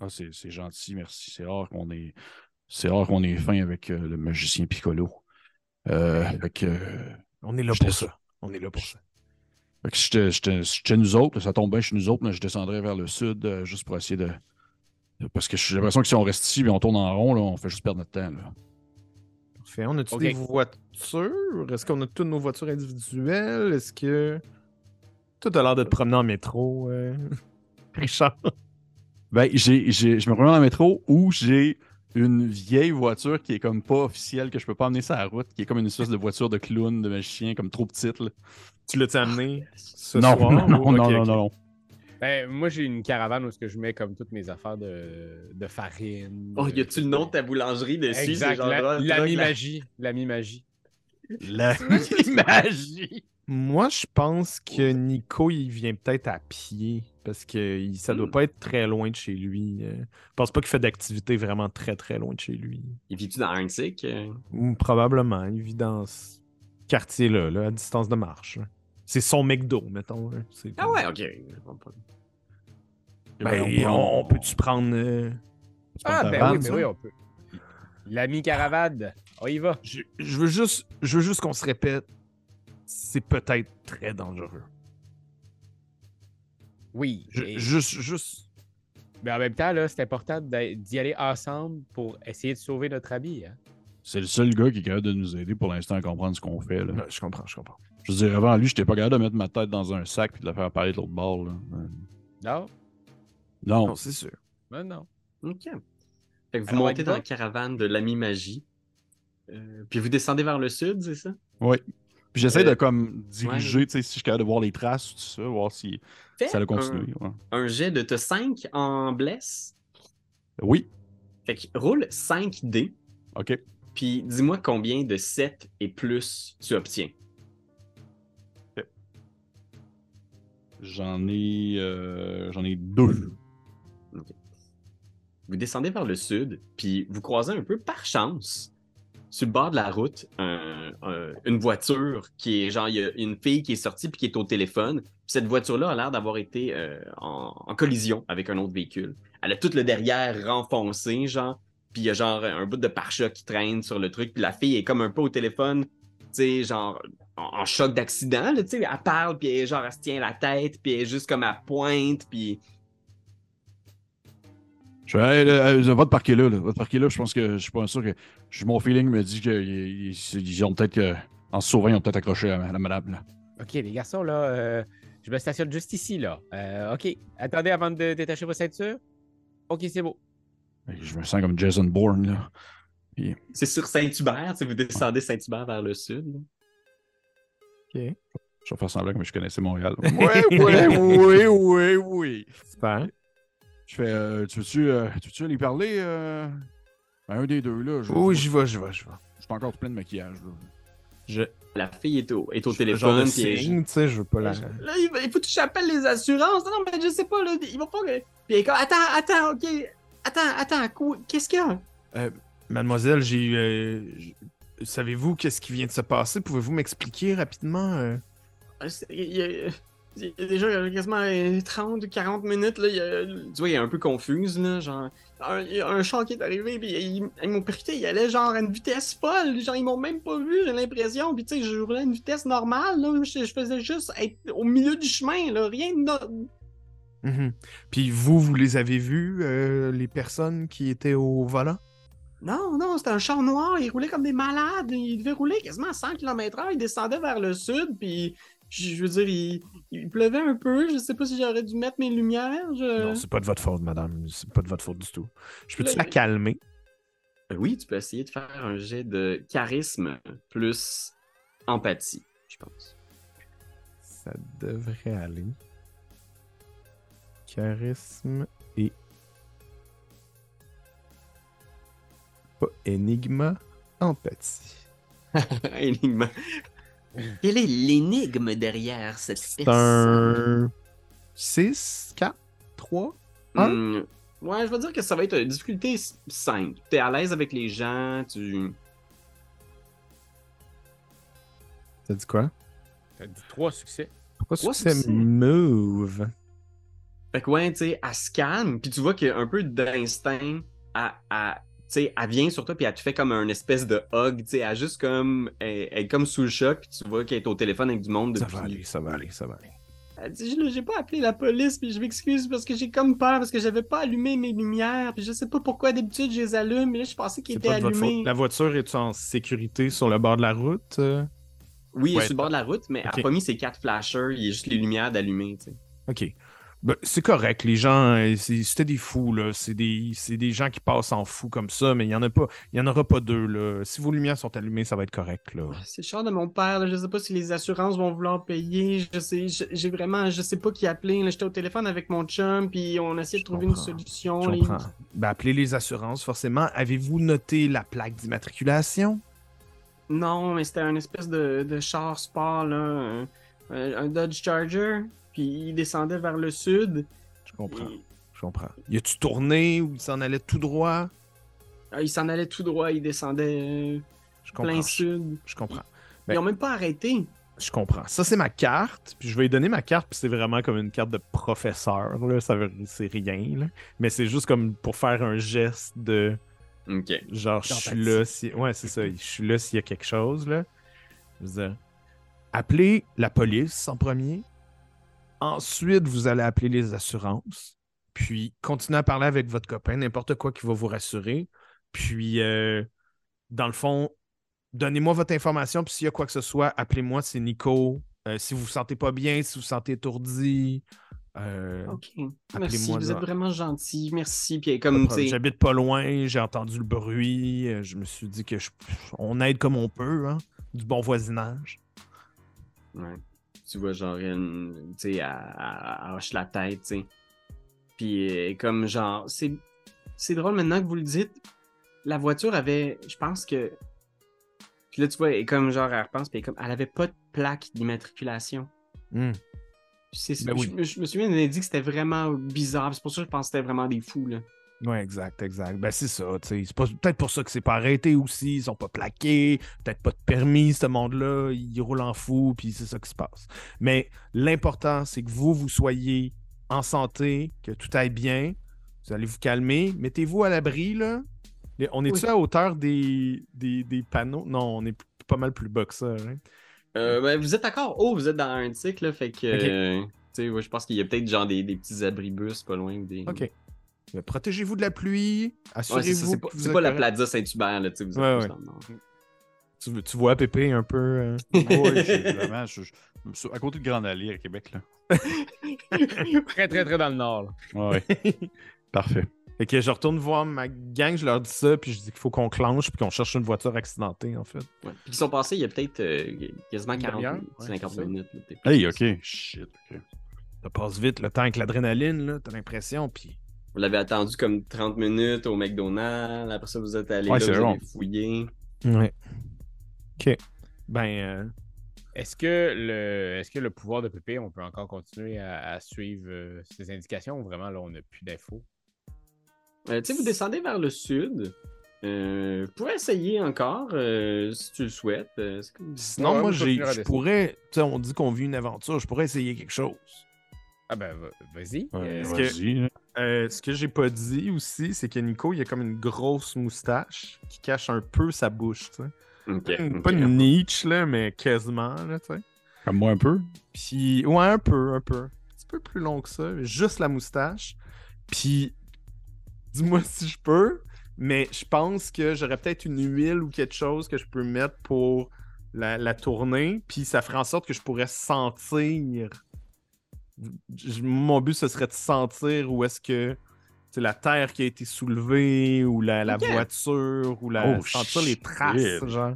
Ah, c'est c'est gentil, merci. C'est rare qu'on est. C'est rare qu'on ait fin avec euh, le magicien Piccolo. Euh, euh, On est là pour ça. On est là pour ça. fait que j'étais- j'étais j'étais nous autres, ça tombe bien chez nous autres, mais je descendrais vers le sud euh, juste pour essayer de. Parce que j'ai l'impression que si on reste ici et on tourne en rond, là, on fait juste perdre notre temps. Là. Parfait. On a-tu des voitures? Est-ce qu'on a toutes nos voitures individuelles? Est-ce que. Tout a l'air de te promener en métro, euh, Richard? Ben, j'ai, j'ai- je me remets dans le métro où j'ai une vieille voiture qui est comme pas officielle, que je peux pas amener sur la route, qui est comme une espèce de voiture de clown, de magicien, comme trop petite. là. Tu l'as-tu amené ce non, soir? non, non, non, non, non. Ben, moi, j'ai une caravane où je mets comme toutes mes affaires de, de farine. Oh, y a-tu le nom de ta boulangerie dessus? Exact. C'est genre, la- ah, L'ami la- magie. L'ami magie. La magie! Moi, je pense que Nico, il vient peut-être à pied. Parce que ça doit Hmm. pas être très loin de chez lui. euh. Je pense pas qu'il fait d'activité vraiment très très loin de chez lui. Il vit-tu dans? Euh, Ou probablement, il vit dans ce quartier-là, là, à distance de marche. C'est son McDo, mettons. Ah ouais, ok. Ben, on, on peut-tu prendre. euh, Ah, ben oui, ben ça? oui, on peut. L'ami caravane. On y va. Je, je veux juste, je veux juste qu'on se répète. C'est peut-être très dangereux. Oui. Et- juste, juste. Mais en même temps, là, c'est important d'y aller ensemble pour essayer de sauver notre ami. hein. C'est le seul gars qui est capable de nous aider pour l'instant à comprendre ce qu'on fait. Là. Ouais, je comprends, je comprends. Je veux dire, avant lui, j'étais pas capable de mettre ma tête dans un sac et de la faire parler de l'autre bord. Là. Non? Non, Non, c'est sûr. Non, non. Ok. Fait que vous Alors, montez dans la caravane de l'ami magie. Euh, puis vous descendez vers le sud, c'est ça? oui. Puis j'essaie Euh, de comme diriger, tu sais, si je suis capable de voir les traces, tout ça, voir si Fais ça a continué. ouais. un, un jet de te 5 en bless. Oui, Fait que roule 5 dés. ok. Puis dis-moi combien de 7 et plus tu obtiens. J'en ai, euh, j'en ai deux. Vous descendez vers le sud, puis vous croisez un peu par chance, sur le bord de la route, un- un- une voiture qui est genre, il y a une fille qui est sortie puis qui est au téléphone. Cette voiture-là a l'air d'avoir été euh, en, collision avec un autre véhicule. Elle a tout le derrière renfoncé, genre, puis il y a genre un bout de pare-choc qui traîne sur le truc, puis la fille est comme un peu au téléphone, tu sais, genre en, choc d'accident, tu sais, elle parle, puis elle, genre, elle se tient la tête, puis elle est juste comme à pointe, puis Je hey, là, euh, va te parquer là, là, va te parquer là. Je pense que je suis pas sûr que. je- mon feeling me dit qu'ils ils ont peut-être que. En se sauvant, ils ont peut-être accroché à, la madame. Là. OK, les garçons, là, euh, je me stationne juste ici, là. Euh, OK. Attendez avant de détacher vos ceintures. OK, c'est beau. Je me sens comme Jason Bourne. Là. c'est sur Saint-Hubert, sais, vous descendez Saint-Hubert vers le sud. là. Je vais faire semblant comme je connaissais Montréal. Ouais, ouais, oui, oui, oui. Super. Je fais, euh, tu veux-tu euh, tu veux-tu aller parler euh, à un des deux, là? Je, Oui, je, j'y vais, j'y vais, j'y vais. je suis encore plein de maquillage, là. Je, La fille est au, est au genre téléphone. puis signe, tu sais, je veux pas la. Là, il, faut que j'appelle les assurances. Non, mais je sais pas, là, il va pas. Puis elle est comme, attends, attends, ok. Attends, attends, qu'est-ce qu'il y a? Mademoiselle, j'ai. euh, Savez-vous qu'est-ce qui vient de se passer? Pouvez-vous m'expliquer rapidement? euh? Euh, c'est- Il y a, il y a déjà euh, quasiment euh, 30 40 minutes, là, il y a- tu vois, il est un peu confuse, là, genre, un, il y a un char qui est arrivé, puis ils, ils m'ont percuté, il allait genre à une vitesse folle, genre, ils m'ont même pas vu, j'ai l'impression, puis tu sais, je roulais à une vitesse normale, là, je, je faisais juste être au milieu du chemin, là, rien de... Mhm. Puis vous, vous les avez vus, euh, les personnes qui étaient au volant? Non, non, c'était un char noir, il roulait comme des malades, il devait rouler quasiment à 100 km/h, il descendait vers le sud, puis je veux dire, il, il pleuvait un peu, je sais pas si j'aurais dû mettre mes lumières, je... Non, c'est pas de votre faute, madame. C'est pas de votre faute du tout. Je peux-tu la calmer? Euh, Oui, tu peux essayer de faire un jet de charisme plus empathie, je pense. Ça devrait aller. Charisme et. Pas énigme, empathie. Énigme. Quelle est l'énigme derrière cette C'est un. 6, 4, 3. un? Hmm, ouais, je vais dire que ça va être une difficulté 5. T'es à l'aise avec les gens, tu. Ça dit quoi? T'as dit trois succès. Pourquoi succès succès? move? Fait que ouais, tu sais, elle se calme, puis tu vois qu'il y a un peu d'instinct. Tu sais, elle vient sur toi, puis elle te fait comme un espèce de hug, tu sais, elle juste comme, elle, elle est comme sous le choc, puis tu vois qu'elle est au téléphone avec du monde Ça depuis... va aller, ça va aller, ça va aller. Elle dit, j'ai pas appelé la police, puis je m'excuse parce que j'ai comme peur, parce que j'avais pas allumé mes lumières, puis je sais pas pourquoi d'habitude je les allume, mais là je pensais qu'ils étaient allumés. La voiture est en sécurité sur le bord de la route? euh? Oui, elle est Ouais. sur le bord de la route, mais elle a pas mis ses quatre flashers, il y a juste les lumières d'allumer, tu sais. OK. Ben, c'est correct, les gens, euh, c'est- c'était des fous, là. C'est des, c'est des gens qui passent en fou comme ça, mais il y en a pas, il y en aura pas deux, là. Si vos lumières sont allumées, ça va être correct, là. C'est le char de mon père, là, je sais pas si les assurances vont vouloir payer, je sais, j'ai vraiment, je sais pas qui appeler, j'étais au téléphone avec mon chum, puis on a essayé de trouver une solution. Je les-. Ben, appelez les assurances, forcément. Avez-vous noté la plaque d'immatriculation? Non, mais c'était un espèce de, de char sport, là, un, un- Dodge Charger, puis il descendait vers le sud. Je comprends, et- je comprends. Y a-tu tourné ou il s'en allait tout droit? ah, il s'en allait tout droit, il descendait euh, Je comprends. plein sud. je comprends. Ils ont même pas arrêté. Je comprends. Ça, c'est ma carte. Puis je vais lui donner ma carte, puis c'est vraiment comme une carte de professeur. Là. Ça veut... C'est rien. Là. Mais c'est juste comme pour faire un geste de Ok. genre, je suis là. Si... Ouais, c'est ça. Je suis là s'il y a quelque chose. Là. Je veux dire, appelez la police en premier. Ensuite, vous allez appeler les assurances. Puis, continuez à parler avec votre copain, n'importe quoi qui va vous rassurer. Puis, euh, dans le fond, donnez-moi votre information. Puis, s'il y a quoi que ce soit, appelez-moi, c'est Nico. Euh, si vous vous sentez pas bien, si vous vous sentez étourdi. euh, Ok. Merci, vous là. êtes vraiment gentil. Merci. Puis comme, J'habite pas loin, j'ai entendu le bruit. Je me suis dit que je- on aide comme on peut, hein, du bon voisinage. Ouais. Tu vois, genre, une, tu sais, elle, hoche la tête, tu sais. Puis, euh, comme, genre, c'est, c'est drôle maintenant que vous le dites. La voiture avait, je pense que. Puis là, tu vois, et comme, genre, elle repense, puis comme, elle avait pas de plaque d'immatriculation. Hmm. C'est, Ben oui. je, me- je me souviens, elle a dit que c'était vraiment bizarre. C'est pour ça que je pense que c'était vraiment des fous, là. Ouais, exact, exact. Ben, c'est ça, tu sais. C'est peut-être pour ça que c'est pas arrêté aussi. Ils sont pas plaqués. Peut-être pas de permis, ce monde-là. Ils roulent en fou, puis c'est ça qui se passe. Mais l'important, c'est que vous, vous soyez en santé, que tout aille bien. Vous allez vous calmer. Mettez-vous à l'abri, là. On est-tu Oui. à hauteur des, des, des panneaux? Non, on est pas mal plus bas que ça, hein? Euh, ben, vous êtes encore haut, vous êtes dans un tic, là, fait que. Euh, tu sais, ouais, je pense qu'il y a peut-être, genre, des, des petits abribus pas loin. Des... OK. Mais Protégez-vous de la pluie. Ouais, Assurez-vous c'est pas, que vous c'est pas la. Plaza Saint-Hubert, là, tu sais, vous êtes Ouais, ouais. dans le nord. Tu, tu vois Pépé un peu. euh, Oui, vraiment. je- à côté de Grande Allée à Québec, là. Très, très, très dans le nord. là. Ouais, ouais. Parfait. Fait que je retourne voir ma gang, je leur dis ça, puis je dis qu'il faut qu'on clenche, puis qu'on cherche une voiture accidentée, en fait. Ouais. Puis ils sont passés il y a peut-être euh, quasiment Une 40 demi-heure? minutes, Ouais, 50 c'est ça. minutes. là, Hey, ok. Shit, ok. Ça passe vite le temps avec l'adrénaline, là, t'as l'impression, puis... Vous l'avez attendu comme 30 minutes au McDonald's, après ça vous êtes allé Ouais, là, c'est vous long. avez fouillé. Ouais. OK. Ben, euh, Est-ce que le est-ce que le pouvoir de Pépé, on peut encore continuer à, à suivre euh, ses indications ou vraiment là on n'a plus d'infos? Euh, tu sais, vous descendez vers le sud. Euh, vous pouvez essayer encore euh, si tu le souhaites. Euh, sinon, Ouais, moi, je pourrais... On dit qu'on vit une aventure, je pourrais essayer quelque chose. Ah ben va- vas-y. Ouais, Euh, Est-ce que- Vas-y. là. Euh, ce que j'ai pas dit aussi, c'est que Nico, il a comme une grosse moustache qui cache un peu sa bouche, tu sais. Pas une niche, là, mais quasiment, là, tu sais. Comme moi un peu? Puis, ouais, un peu, un peu. Un petit peu plus long que ça, juste la moustache. Puis, dis-moi si je peux, mais je pense que j'aurais peut-être une huile ou quelque chose que je peux mettre pour la, la tourner. Puis, ça ferait en sorte que je pourrais sentir. Mon but, ce serait de sentir où est-ce que. C'est la terre qui a été soulevée, ou la, voiture, ou la, Oh, sentir les traces, genre.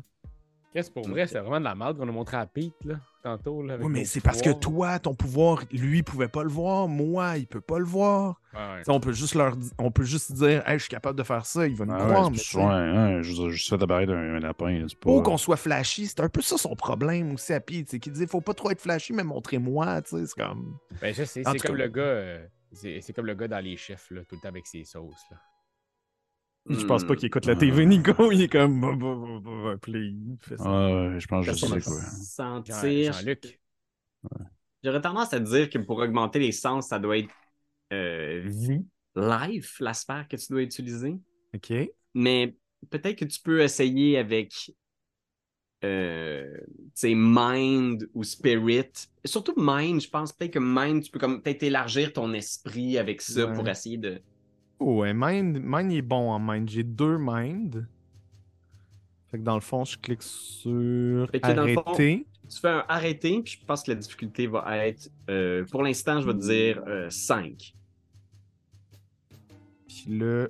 Qu'est-ce pour vrai? C'est vraiment de la merde qu'on a montré à Pete là, tantôt. Là, avec Oui, mais c'est parce que toi, ton pouvoir, lui, il pouvait pas le voir. Moi, il peut pas le voir. Ouais. On peut juste leur on peut juste dire Hey, je suis capable de faire ça, il va nous Ah croire. ouais, mais je juste fait apparaître un, un lapin. pas... Faut qu'on soit flashy, c'est un peu ça son problème aussi à Pete, c'est qu'il dit faut pas trop être flashy, mais montrez-moi, tu sais, c'est comme. Ben, je sais, c'est comme cas. le gars. euh, c'est c'est comme le gars dans les chefs, là, tout le temps avec ses sauces. Là. Je pense pas Hmm. qu'il écoute la Ah. TV, Nico, il est comme bah, bah, bah, bah, puis il fait ça. Ah ouais, je pense que je sais quoi. sentir. Jean- Jean-Luc. J'aurais tendance à te dire que pour augmenter les sens, ça doit être euh, vie, life, la sphère que tu dois utiliser. OK. Mais peut-être que tu peux essayer avec euh, tu sais, mind ou spirit. Surtout mind, je pense peut-être que mind, tu peux comme peut-être élargir ton esprit avec ça Ouais. pour essayer de. Oh, ouais, mind, mind il est bon en mind. J'ai deux mind. Fait que dans le fond, je clique sur Fait que dans le fond- arrêter. Tu fais un arrêté, puis je pense que la difficulté va être, euh, pour l'instant, je vais te dire 5. Puis là,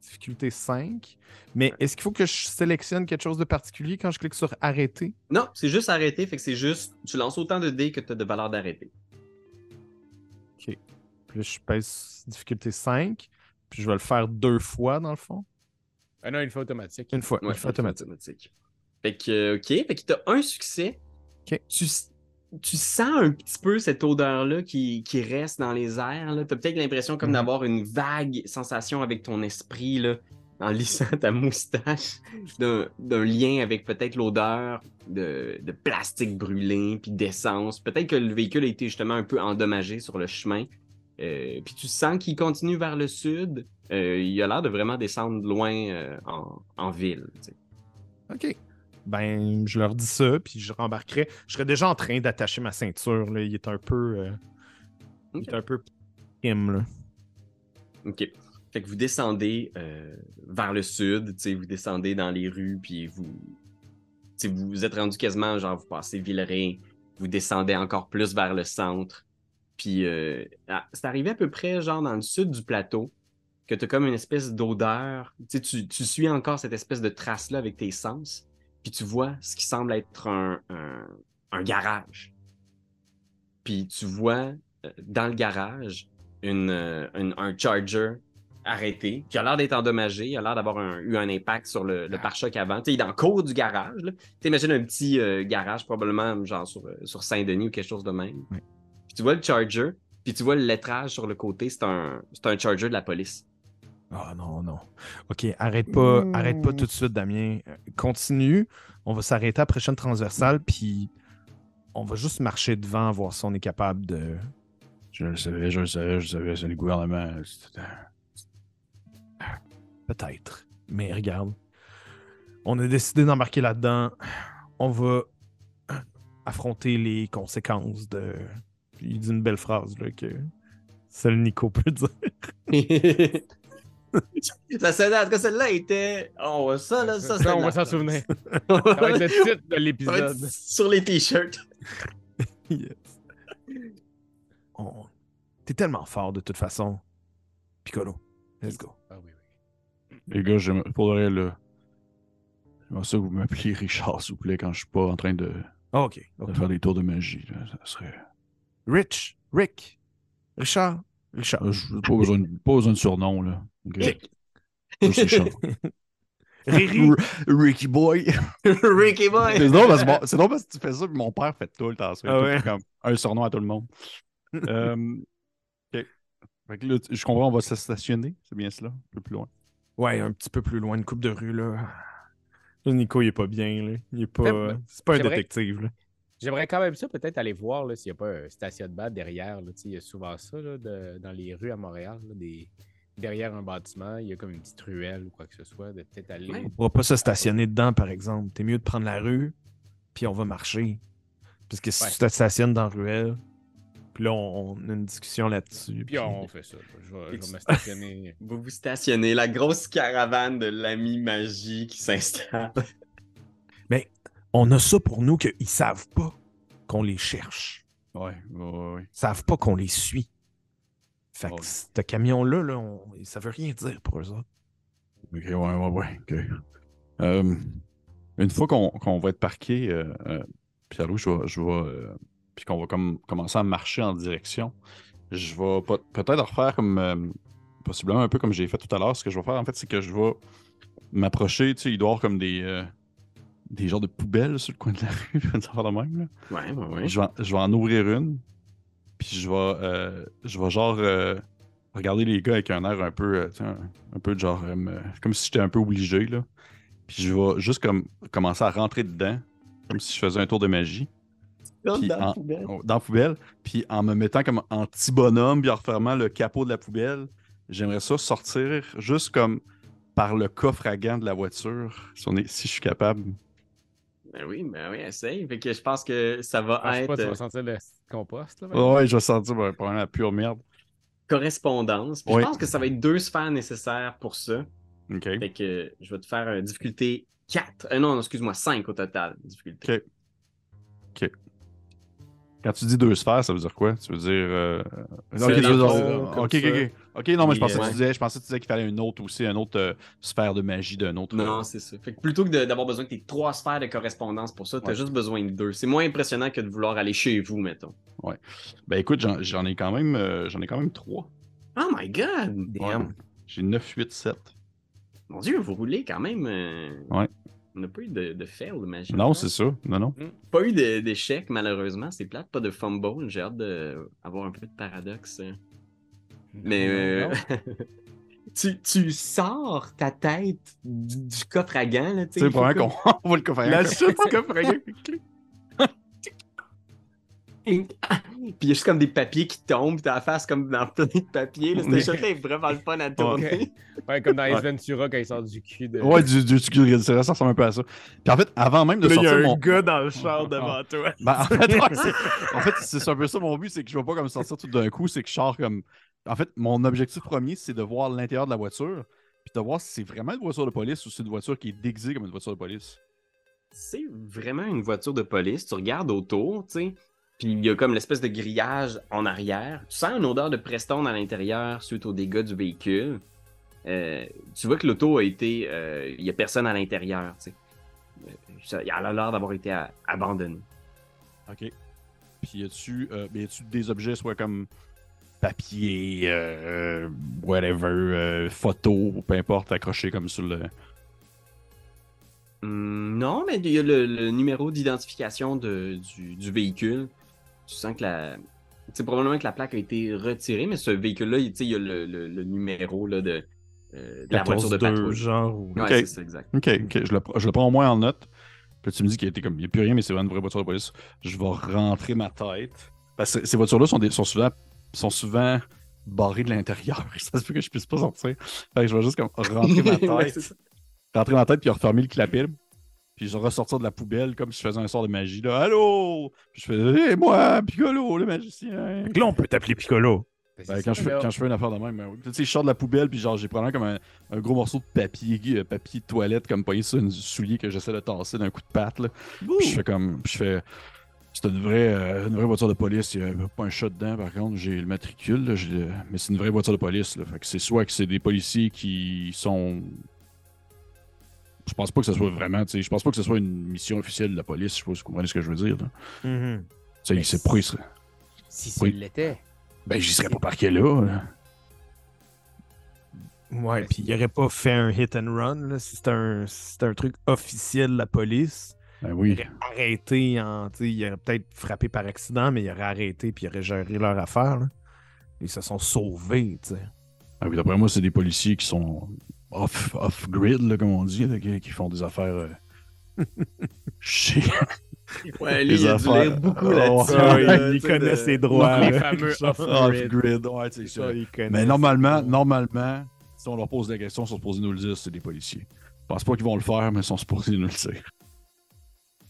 difficulté 5. Mais est-ce qu'il faut que je sélectionne quelque chose de particulier quand je clique sur arrêter? Non, c'est juste arrêter, fait que c'est juste, tu lances autant de dés que tu as de valeur d'arrêter. Puis là, je pèse difficulté 5. Puis je vais le faire deux fois dans le fond. Ah non, une fois automatique. Une fois, Ouais, une fois automatique. automatique. Fait que, euh, OK, fait que tu as un succès. OK. Tu, tu sens un petit peu cette odeur-là qui, qui reste dans les airs. Tu as peut-être l'impression comme Mhm. d'avoir une vague sensation avec ton esprit là, en lissant ta moustache, d'un d'un lien avec peut-être l'odeur de, de plastique brûlé, puis d'essence. Peut-être que le véhicule a été justement un peu endommagé sur le chemin. Euh, puis tu sens qu'il continue vers le sud. Euh, il a l'air de vraiment descendre loin euh, en, en ville. OK. Ben, je leur dis ça, puis je rembarquerai. Je serais déjà en train d'attacher ma ceinture. Là. Il est un peu. Il est un peu là. OK. Fait que vous descendez vers le sud, vous descendez dans les rues, puis vous, vous êtes rendu quasiment, genre, vous passez Villeray, vous descendez encore plus vers le centre, puis euh, ah, c'est arrivé à peu près, genre, dans le sud du plateau, que tu as comme une espèce d'odeur, tu sais, tu, tu suis encore cette espèce de trace-là avec tes sens, puis tu vois ce qui semble être un, un, un garage. Puis tu vois euh, dans le garage une, euh, une- un charger arrêté, qui a l'air d'être endommagé, il a l'air d'avoir un- eu un impact sur le, le pare-choc avant. Tu sais, il est dans le cours du garage. Tu imagines un petit euh, garage, probablement genre sur, sur Saint-Denis ou quelque chose de même. Tu vois le charger, puis tu vois le lettrage sur le côté, c'est un, c'est un charger de la police. Ah non, non. OK, arrête pas, Mmh. arrête pas tout de suite, Damien. Euh, Continue. On va s'arrêter à la prochaine transversale, puis on va juste marcher devant, voir si on est capable de. Je le savais, je le savais, je savais, c'est le gouvernement. Peut-être. Mais regarde, on a décidé d'embarquer là-dedans. On va affronter les conséquences de. Il dit une belle phrase là, que seul Nico peut dire. ça sonnait, en tout cas, celle-là était. Oh, ça, là, ça, Ça, on va s'en souvenir. Ça va être le titre de l'épisode. sur les t-shirts. Yes. T'es tellement fort de toute façon. Piccolo, let's go. Ah oui, oui. Les gars, j'aime- pour le là. J'aimerais ça que vous m'appeliez Richard, s'il vous plaît, quand je suis pas en train de, Ah, ok. de faire des tours de magie. là. Ça serait. Rich, Rick, Richard, Richard. Euh, je- Pas besoin, de, pas besoin de surnom, là. Rick. Riri. Ricky Boy. Ricky Boy. C'est drôle, parce que mon- c'est drôle parce que tu fais ça, puis mon père fait tout le temps ça. Ah ouais? comme un surnom à tout le monde. Euh, ok. Fait que là, tu- je comprends, on va se stationner, c'est bien cela, un peu plus loin. Ouais, un petit peu plus loin, une coupe de rue, là. Nico, il est pas bien, là. Il est pas. C'est pas un détective, là. J'aimerais quand même ça, peut-être aller voir là, s'il n'y a pas un stationnement derrière. là. Tu sais, Il y a souvent ça là, de- dans les rues à Montréal. là, des... Derrière un bâtiment, il y a comme une petite ruelle ou quoi que ce soit. De peut-être aller. Ouais. On pourra pas se stationner dedans, par exemple. T'es mieux de prendre la rue, puis on va marcher. Parce que si Ouais. tu te stationnes dans la ruelle, puis là, on, on a une discussion là-dessus. Puis on fait ça. là. Je vais, je vais me stationner. Vous vous stationnez, la grosse caravane de l'ami magie qui s'installe. On a ça pour nous qu'ils savent pas qu'on les cherche. Ouais, ouais, ouais. Ils savent pas qu'on les suit. Fait que Ouais. ce camion-là, là, on- ça veut rien dire pour eux autres. Ok, ouais, ouais, ouais. Euh, une fois qu'on va être parqué, euh, euh, Pierre-Louis, je vais. Je vais puis qu'on va comme, commencer à marcher en direction, je vais peut- peut-être refaire comme. possiblement un peu comme j'ai fait tout à l'heure. Ce que je vais faire, en fait, c'est que je vais m'approcher. Tu sais, il doit y avoir comme des. Des genres de poubelles sur le coin de la rue, des affaires de même. Là. Ouais, ouais, ouais. Je, vais, je vais en ouvrir une. Puis je vais, euh, je vais genre euh, regarder les gars avec un air un peu, euh, un, un peu de genre, euh, me- comme si j'étais un peu obligé. Là. Puis je vais juste comme commencer à rentrer dedans, comme si je faisais un tour de magie. Dans la poubelle. Oh, dans la poubelle, puis en me mettant comme en petit bonhomme, puis en refermant le capot de la poubelle, j'aimerais ça sortir juste comme par le coffre à gants de la voiture, si, on est, si je suis capable. Ben oui, ben oui, essaye. Fait que je pense que ça va Ah, je être pas, tu euh, vas sentir le compost. Là, Ouais, je vais sentir ben, probablement la pure merde. correspondance. Puis Oui. Je pense que ça va être deux sphères nécessaires pour ça. OK. Fait que euh, je vais te faire une difficulté 4. Euh, non, non, excuse-moi, 5 au total. Difficulté. Ok. Quand tu dis deux sphères, ça veut dire quoi? Tu veux dire. euh, C'est Ok, tu veux dire- ok, ok, non, mais je pensais, que tu disais, je pensais que tu disais qu'il fallait une autre aussi, une autre euh, sphère de magie d'un autre. Non, euh, c'est ça. Fait que plutôt que d'avoir besoin que tu trois sphères de correspondance pour ça, tu as Ouais. juste besoin de deux. C'est moins impressionnant que de vouloir aller chez vous, mettons. Ben écoute, j'en ai quand même euh, j'en ai quand même trois. Oh my god! Damn. J'ai 9, 8, 7. Mon dieu, vous roulez quand même. Ouais. On n'a pas eu de, de fail, imagine. Non, c'est ça. Non, non. Pas eu de- d'échec, malheureusement. C'est plate, pas de fumble. J'ai hâte d'avoir un peu de paradoxe. Mais euh, tu, tu sors ta tête du, du coffre à gants. C'est probablement comme- qu'on on va le coffrer. La un chute du coffre à gants. Puis il y a juste comme des papiers qui tombent, puis t'as la face comme dans plein de papiers. Là. Cette shot-là est vraiment le fun à tourner. Ouais, comme dans Ace. Ventura quand il sort du cul de. Ouais, du, du, du- ça ressemble un peu à ça. Puis en fait, avant même de Là, il y a sortir un mon. gars dans le char devant toi. Ben, en fait, ouais, c'est- en fait, c'est un peu ça mon but, c'est que je ne vais pas comme sortir tout d'un coup, c'est que je sors comme. En fait, mon objectif premier, c'est de voir l'intérieur de la voiture, puis de voir si c'est vraiment une voiture de police ou si c'est une voiture qui est déguisée comme une voiture de police. C'est vraiment une voiture de police. Tu regardes autour, tu sais, puis il y a comme l'espèce de grillage en arrière. Tu sens une odeur de Preston à l'intérieur suite aux dégâts du véhicule. Euh, tu vois que l'auto a été. euh, Il y a personne à l'intérieur, tu sais. Euh, Il a l'air d'avoir été a- abandonné. OK. Puis y a-tu euh, des objets, soit comme papier, euh, whatever, photo, peu importe, accrochés comme sur le. Hum, non, mais il y a le, le numéro d'identification de- du, du véhicule. Tu sens que la. C'est probablement que la plaque a été retirée, mais ce véhicule-là, il y a le, le- le numéro là, de, euh, de la voiture de 14-2, patrouille. genre. ou- Ouais, c'est ça, exact. Ok, ok, je le, je le prends au moins en note. Puis tu me dis qu'il n'y a plus rien, mais c'est vraiment une vraie voiture de police. Je vais rentrer ma tête. Parce que ces voitures-là sont, des- sont, souvent, sont souvent barrées de l'intérieur. Ça se peut que je puisse pas sortir. Fait que je vais juste comme rentrer ma tête. Ouais, rentrer ma tête puis refermer le clapet. Puis je ressortir de la poubelle comme si je faisais un sort de magie. Là. Allô? Puis je fais Hé, moi, Piccolo, le magicien. Fait que là, on peut t'appeler Piccolo. Ben, Ben, ça, quand, je fais, quand je fais une affaire de même, ben, tu sais, je sors de la poubelle, puis genre, j'ai probablement comme un, un gros morceau de papier, euh, papier de toilette, comme pogné sur une soulier que j'essaie de tasser d'un coup de patte, là. Puis je fais comme, puis je fais, c'est une vraie, euh, une vraie voiture de police, il y a pas un chat dedans, par contre, j'ai le matricule, là, mais c'est une vraie voiture de police, là. Fait que c'est soit que c'est des policiers qui sont... Je pense pas que ce soit vraiment, tu sais, je pense pas que ce soit une mission officielle de la police, je sais pas si vous comprenez ce que je veux dire, sais, Mais c'est il serait- Si ça Oui. l'était. Ben, j'y serais pas parqué là, là. Ouais, puis il aurait pas fait un hit and run, là. Si c'était un, si un truc officiel de la police, Ben il oui. aurait arrêté en. tu sais, Il aurait peut-être frappé par accident, mais il aurait arrêté puis il aurait géré leur affaire. là. Ils se sont sauvés, tu sais. Ah oui, d'après moi, c'est des policiers qui sont off, off-grid, là, comme on dit, là, qui, qui font des affaires. Euh... chier. Ouais, lui, Les il a dû affaires. lire beaucoup Oh, là-dessus. ouais, là, il tu sais, connaît de- ses droits. Les fameux off-grid. Ouais, sais, ça. ça, il connaît Mais normalement, normalement, si on leur pose la question, ils sont supposés nous le dire, c'est des policiers. Je pense pas qu'ils vont le faire, mais ils sont supposés nous le dire.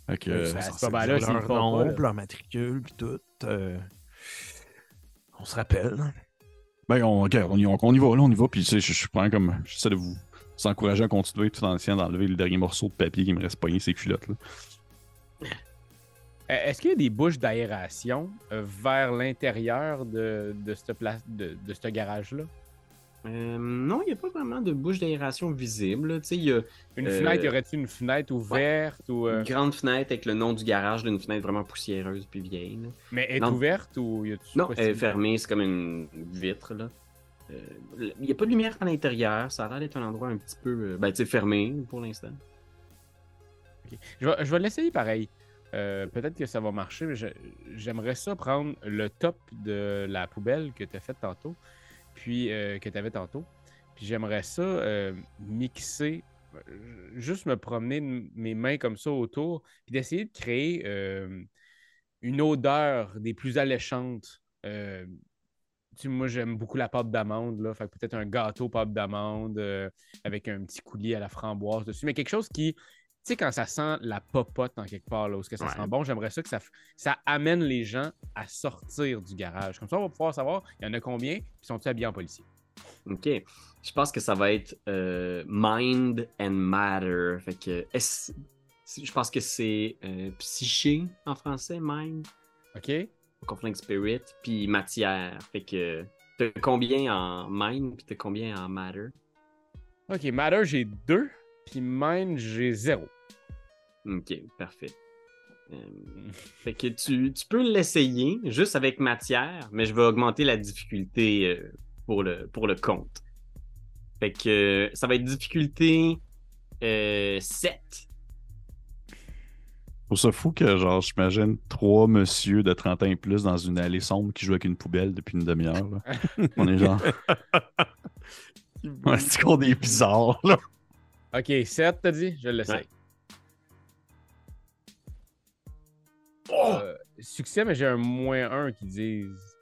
Fait que, euh, ça- c'est pas mal là, leur nom, leur matricule, puis tout. euh, On se rappelle. Ben, on, regarde, on, y, on, y va, là, on y va, puis je, je prends comme. J'essaie de vous encourager à continuer tout en essayant d'enlever le dernier morceau de papier qui me reste pogné ces culottes, là. Euh, Est-ce qu'il y a des bouches d'aération euh, vers l'intérieur de ce garage-là? Euh, non, il n'y a pas vraiment de bouche d'aération visible. Y a Une Euh, fenêtre, y aurait-il une fenêtre ouverte ou euh, une grande fenêtre avec le nom du garage d'une fenêtre vraiment poussiéreuse puis vieille. là. mais est non. ouverte ou y a-tu Non, elle est fermée, c'est comme une vitre. là. Il n'y a pas de lumière à l'intérieur. Ça a l'air d'être un endroit un petit peu ben, fermé pour l'instant. Je vais, je vais l'essayer pareil. Peut-être que ça va marcher, mais j'aimerais ça prendre le top de la poubelle que tu as faite tantôt, puis euh, que tu avais tantôt. Puis j'aimerais ça euh, mixer, euh, juste me promener mes mains comme ça autour, puis d'essayer de créer une odeur des plus alléchantes. Tu moi, j'aime beaucoup la pâte d'amande. Là, fait peut-être un gâteau pâte d'amande avec un petit coulis à la framboise dessus. Mais quelque chose qui, sais, quand ça sent la popote en quelque part, là, où est-ce que ça Ouais. sent bon, j'aimerais ça que ça, amène les gens à sortir du garage. Comme ça, on va pouvoir savoir, il y en a combien, puis sont-ils habillés en policier? Ok. Je pense que ça va être euh, Mind and Matter. Fait que. Je pense que c'est euh, psyché en français, Mind. OK? Conflict Spirit. Puis matière. Fait que. T'as combien en Mind, puis t'as combien en Matter? OK, Matter, j'ai deux, puis Mind, j'ai zéro. Ok, parfait. Euh, fait que tu, tu peux l'essayer juste avec matière, mais je vais augmenter la difficulté euh, pour, le, pour le compte. Fait que euh, ça va être difficulté euh, 7. Je trouve ça fou que, genre, j'imagine trois monsieur de 30 ans et plus dans une allée sombre qui jouent avec une poubelle depuis une demi-heure. On est genre. Ouais, c'est qu'on est bizarre, là. OK, 7, t'as dit? Je l'essaye. Ouais. Oh! Euh, succès, mais j'ai un moins 1 qui disent.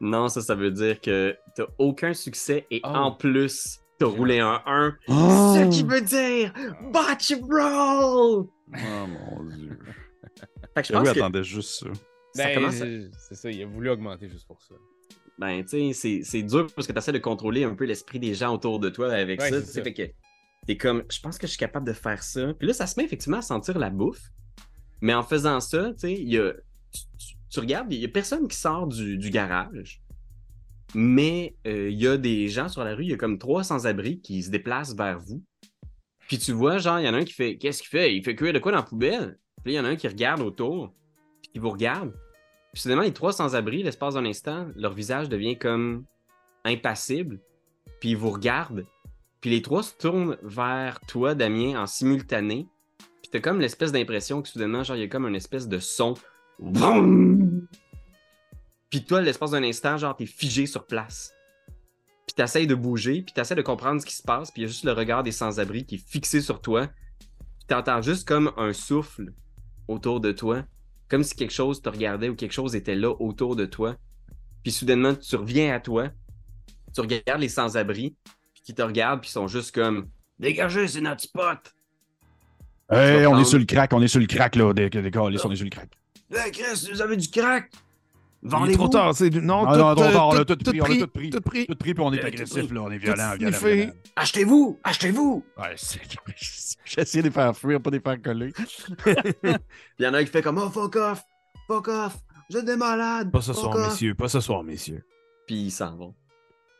Non, ça, ça veut dire que t'as aucun succès et Oh. en plus, t'as roulé un 1. Oh, Ce qui veut dire Botch Roll! Oh mon dieu. Fait que je Eh oui, pense que attendez juste ça. ça Ben, commence c'est ça, il a voulu augmenter juste pour ça. ben, tu sais, c'est- c'est dur parce que tu essaies de contrôler un peu l'esprit des gens autour de toi avec Ouais, ça. c'est tu sais, ça. Fait que t'es comme, je pense que je suis capable de faire ça. Puis là, ça se met effectivement à sentir la bouffe. Mais en faisant ça, tu sais. Tu, regardes, il y a personne qui sort du, du garage. Mais euh, il y a des gens sur la rue, il y a comme trois sans-abri qui se déplacent vers vous. Puis tu vois, genre, il y en a un qui fait Qu'est-ce qu'il fait? Il fait cuire de quoi dans la poubelle? Puis il y en a un qui regarde autour, puis qui vous regarde. Puis soudainement, les trois sans-abri, l'espace d'un instant, leur visage devient comme impassible. Puis ils vous regardent. Puis les trois se tournent vers toi, Damien, en simultané. Puis t'as comme l'espèce d'impression que soudainement, genre, il y a comme une espèce de son. Puis toi, l'espace d'un instant, genre, t'es figé sur place. Puis t'essayes de bouger, puis t'essayes de comprendre ce qui se passe, puis il y a juste le regard des sans-abri qui est fixé sur toi. Puis t'entends juste comme un souffle autour de toi, comme si quelque chose te regardait ou quelque chose était là autour de toi. Puis soudainement, tu reviens à toi, tu regardes les sans-abri, qui te regardent, puis ils sont juste comme Dégagez, c'est notre spot! Hey, vas on est sur le crack, on est sur le crack, là. Des, des câlisses, on est sur le crack. Hey Chris, vous avez du crack! Vendez-vous! trop tard. c'est- Non, Non, tout, non, trop euh, tard, on a tout- pris, on a tout pris. Tout pris. Tout pris, puis on est Euh, agressif, là. On est violent, violent, violent. Achetez-vous! Achetez-vous! Ouais, c'est... J'essaie de les faire fuir, pas de les faire coller. Il y en a un qui fait comme Oh fuck off! Fuck off! Vous êtes des malades! Pas ce soir, messieurs. Pas ce soir, messieurs. Puis ils s'en vont.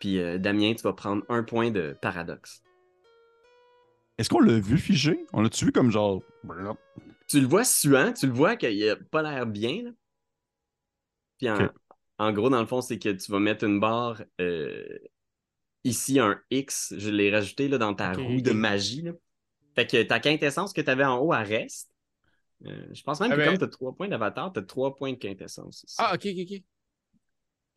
Puis euh, Damien, tu vas prendre un point de paradoxe. Est-ce qu'on l'a vu figé? On l'a-tu vu comme genre. Tu le vois suant, tu le vois qu'il a pas l'air bien. Là. Puis en, gros, dans le fond, c'est que tu vas mettre une barre euh, ici, un X. Je l'ai rajouté là, dans ta roue de magie. Là. Fait que ta quintessence que tu avais en haut, elle reste. Euh, je pense même Ah que ben- comme tu as trois points d'avatar, tu as trois points de quintessence. aussi. Ah, ok, ok, ok.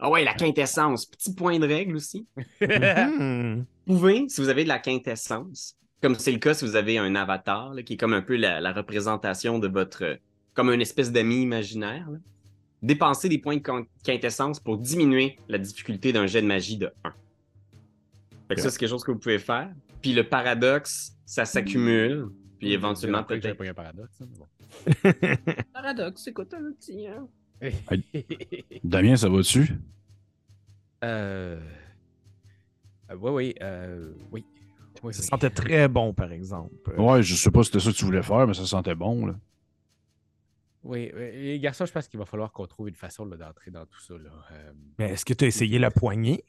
Ah ouais, la quintessence. Petit point de règle aussi. Hmm. Vous pouvez, si vous avez de la quintessence, comme c'est le cas si vous avez un avatar, là, qui est comme un peu la, la représentation de votre. euh, comme une espèce d'ami imaginaire, là, dépenser des points de quintessence pour diminuer la difficulté d'un jet de magie de 1. Fait que ça, c'est quelque chose que vous pouvez faire. Puis le paradoxe, ça s'accumule. Puis éventuellement, peut-être. pas eu un paradoxe. hein, bon. Paradoxe, écoute un petit. Hein? Damien, ça va-tu? euh... euh, oui, oui, euh... oui. Oui, Ça oui. sentait très bon, par exemple. Ouais, je sais pas si c'était ça que tu voulais faire, mais ça sentait bon, là. Oui, oui. les garçons, je pense qu'il va falloir qu'on trouve une façon d'entrer dans tout ça. Là. Euh, Mais est-ce que tu as essayé la poignée?